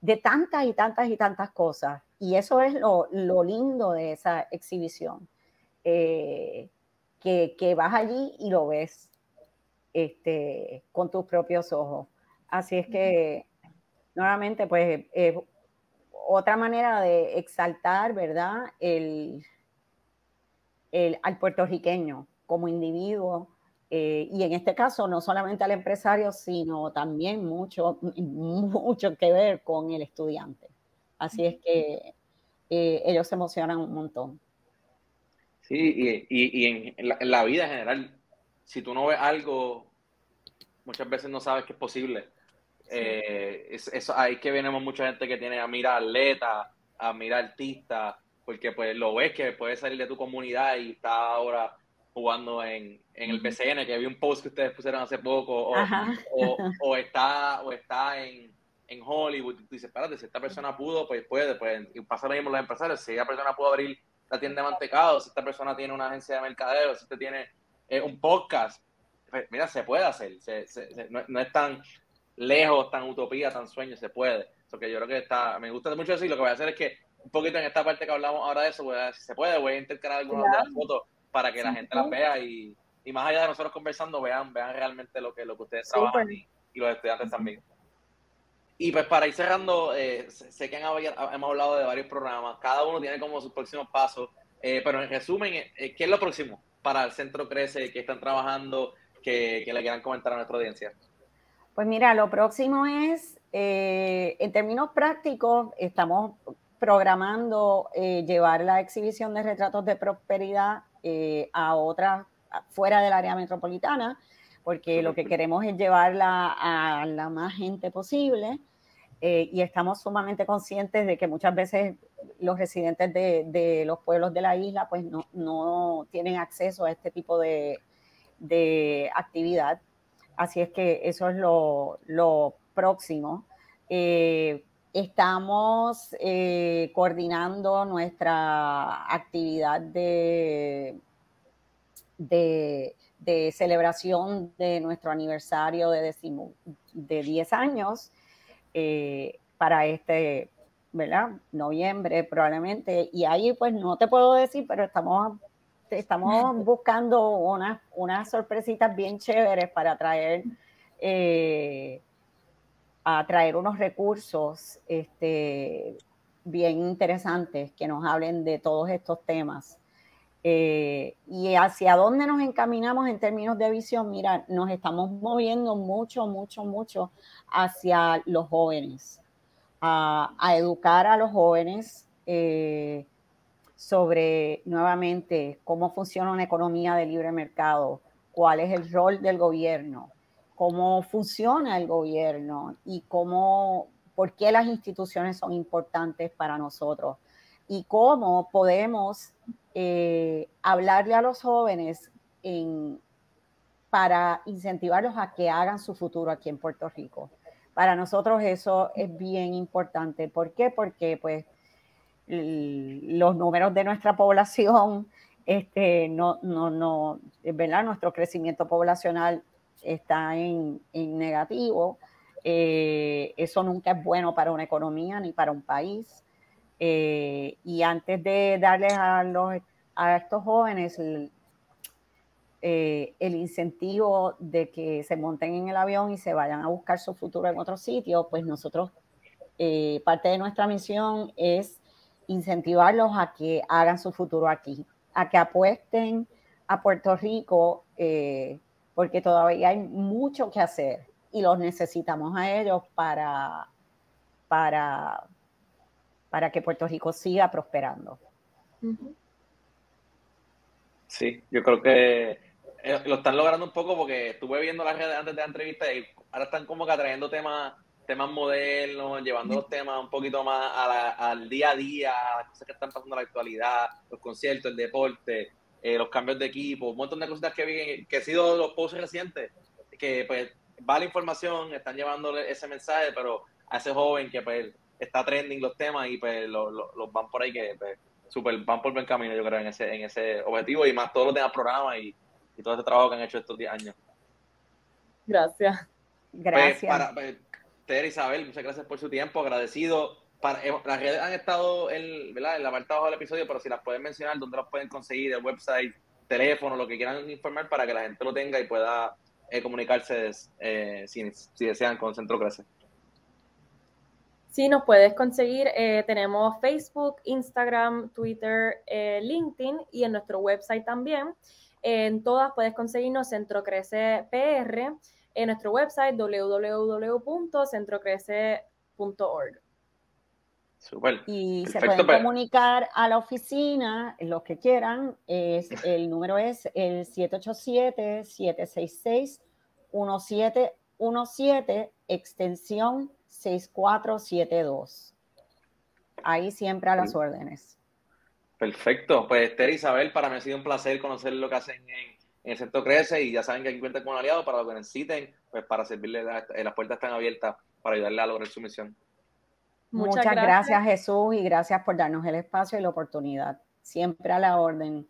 de, tantas y tantas y tantas cosas. Y eso es lo, lo lindo de esa exhibición. Eh, que, vas allí y lo ves este, con tus propios ojos. Así es que, nuevamente, pues, otra manera de exaltar, ¿verdad? El, el, al puertorriqueño como individuo. Eh, y en este caso, no solamente al empresario, sino también mucho, mucho que ver con el estudiante. Así es que eh, ellos se emocionan un montón. Sí, y, y, en, la, vida en general, si tú no ves algo, muchas veces no sabes que es posible. Eh, eso, ahí que venimos mucha gente que tiene a mirar atleta, a mirar artista, porque pues lo ves que puede salir de tu comunidad y está ahora jugando en, en el BCN, que vi un post que ustedes pusieron hace poco, o, o, está, o está en, en Hollywood, y tú dices, espérate, si esta persona pudo, pues puede, pues, y pasa lo mismo los empresarios, si esa persona pudo abrir la tienda de mantecado, si esta persona tiene una agencia de mercadeo, si usted tiene eh, un podcast, pues, mira, se puede hacer, no, es tan lejos, tan utopía, tan sueño, se puede. Porque yo creo que está, me gusta mucho decir, lo que voy a hacer es que un poquito en esta parte que hablamos ahora de eso, si se puede, voy a intercalar algunas de las fotos para que la gente las vea y, más allá de nosotros conversando, vean, vean realmente lo que, lo que ustedes trabajan y, los estudiantes también. Y pues para ir cerrando, eh, sé que hemos hablado de varios programas, cada uno tiene como sus próximos pasos, eh, pero en resumen, eh, ¿qué es lo próximo para el Centro Crece, que están trabajando, que, le quieran comentar a nuestra audiencia? Pues mira, lo próximo es, en términos prácticos, estamos programando eh, llevar la exhibición de retratos de prosperidad eh, a otras, fuera del área metropolitana, porque lo que queremos es llevarla a la más gente posible. y estamos sumamente conscientes de que muchas veces los residentes de, los pueblos de la isla pues no, tienen acceso a este tipo de, actividad. Así es que eso es lo, próximo. Eh, estamos eh, coordinando nuestra actividad de, de, celebración de nuestro aniversario de, de 10 años eh, para este ¿verdad? Noviembre probablemente. Y ahí pues no te puedo decir, pero estamos, estamos buscando unas, unas sorpresitas bien chéveres para traer, eh, a traer unos recursos este, bien interesantes que nos hablen de todos estos temas. Eh, y hacia dónde nos encaminamos en términos de visión, mira, nos estamos moviendo mucho, mucho, mucho hacia los jóvenes a, educar a los jóvenes eh, sobre nuevamente cómo funciona una economía de libre mercado, cuál es el rol del gobierno, cómo funciona el gobierno y cómo, por qué las instituciones son importantes para nosotros y cómo podemos eh, hablarle a los jóvenes para incentivarlos a que hagan su futuro aquí en Puerto Rico. Para nosotros eso es bien importante. ¿Por qué? Porque pues los números de nuestra población, este, no, no, no, ¿verdad? Nuestro crecimiento poblacional está en, negativo. Eh, eso nunca es bueno para una economía ni para un país. Eh, y antes de darles a, los, a estos jóvenes eh, el incentivo de que se monten en el avión y se vayan a buscar su futuro en otro sitio, pues nosotros, parte de nuestra misión es incentivarlos a que hagan su futuro aquí, a que apuesten a Puerto Rico, porque todavía hay mucho que hacer y los necesitamos a ellos para, para, para que Puerto Rico siga prosperando. Sí, yo creo que eh, lo están logrando un poco porque estuve viendo las redes antes de la entrevista y ahora están como que atrayendo temas temas modernos, llevando los temas un poquito más al día a día, las cosas que están pasando en la actualidad, los conciertos, el deporte, eh, los cambios de equipo, un montón de cositas que vi, que han sido los posts recientes, que pues va la información, están llevándole ese mensaje, pero a ese joven que pues está trending los temas y pues los, van por ahí que pues, super, van por buen camino, yo creo, en ese, en ese objetivo y más todos los demás programas y y todo ese trabajo que han hecho estos 10 años. Gracias. Pues, gracias. para, pues, Isabel, muchas gracias por su tiempo, agradecido. Eh, las redes han estado en, ¿verdad? en la parte abajo del episodio, pero si las pueden mencionar, dónde las pueden conseguir, el website, teléfono, lo que quieran informar para que la gente lo tenga y pueda eh, comunicarse eh, si, si, desean con Centro Crece. Sí, nos puedes conseguir. tenemos Facebook, Instagram, Twitter, LinkedIn y en nuestro website también. En todas puedes conseguirnos Centro Crece PR en nuestro website www.centrocrece.org. Super. Y se pueden comunicar a la oficina, los que quieran. Es, el número es el 787-766-1717, extensión 6472. Ahí siempre a las órdenes. Perfecto. Pues Esther Isabel, para mí ha sido un placer conocer lo que hacen en, el Centro Crece y ya saben que aquí cuentan con un aliado para lo que necesiten, pues para servirles, eh, las puertas están abiertas para ayudarle a lograr su misión. Muchas, gracias. Jesús y gracias por darnos el espacio y la oportunidad. Siempre a la orden.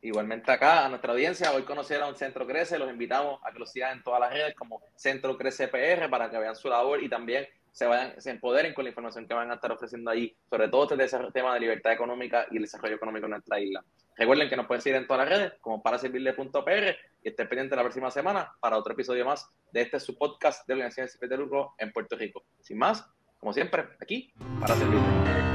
Igualmente acá, a nuestra audiencia, hoy conocieron un Centro Crece, los invitamos a que lo sigan en todas las redes como Centro Crece PR para que vean su labor y también se vayan, se empoderen con la información que van a estar ofreciendo ahí, sobre todo este tema de libertad económica y el desarrollo económico en nuestra isla. Recuerden que nos pueden seguir en todas las redes, como para servirle.pr, y estén pendientes la próxima semana para otro episodio más de este su podcast de Organización de Lucro en Puerto Rico. Sin más, como siempre, aquí para servirle.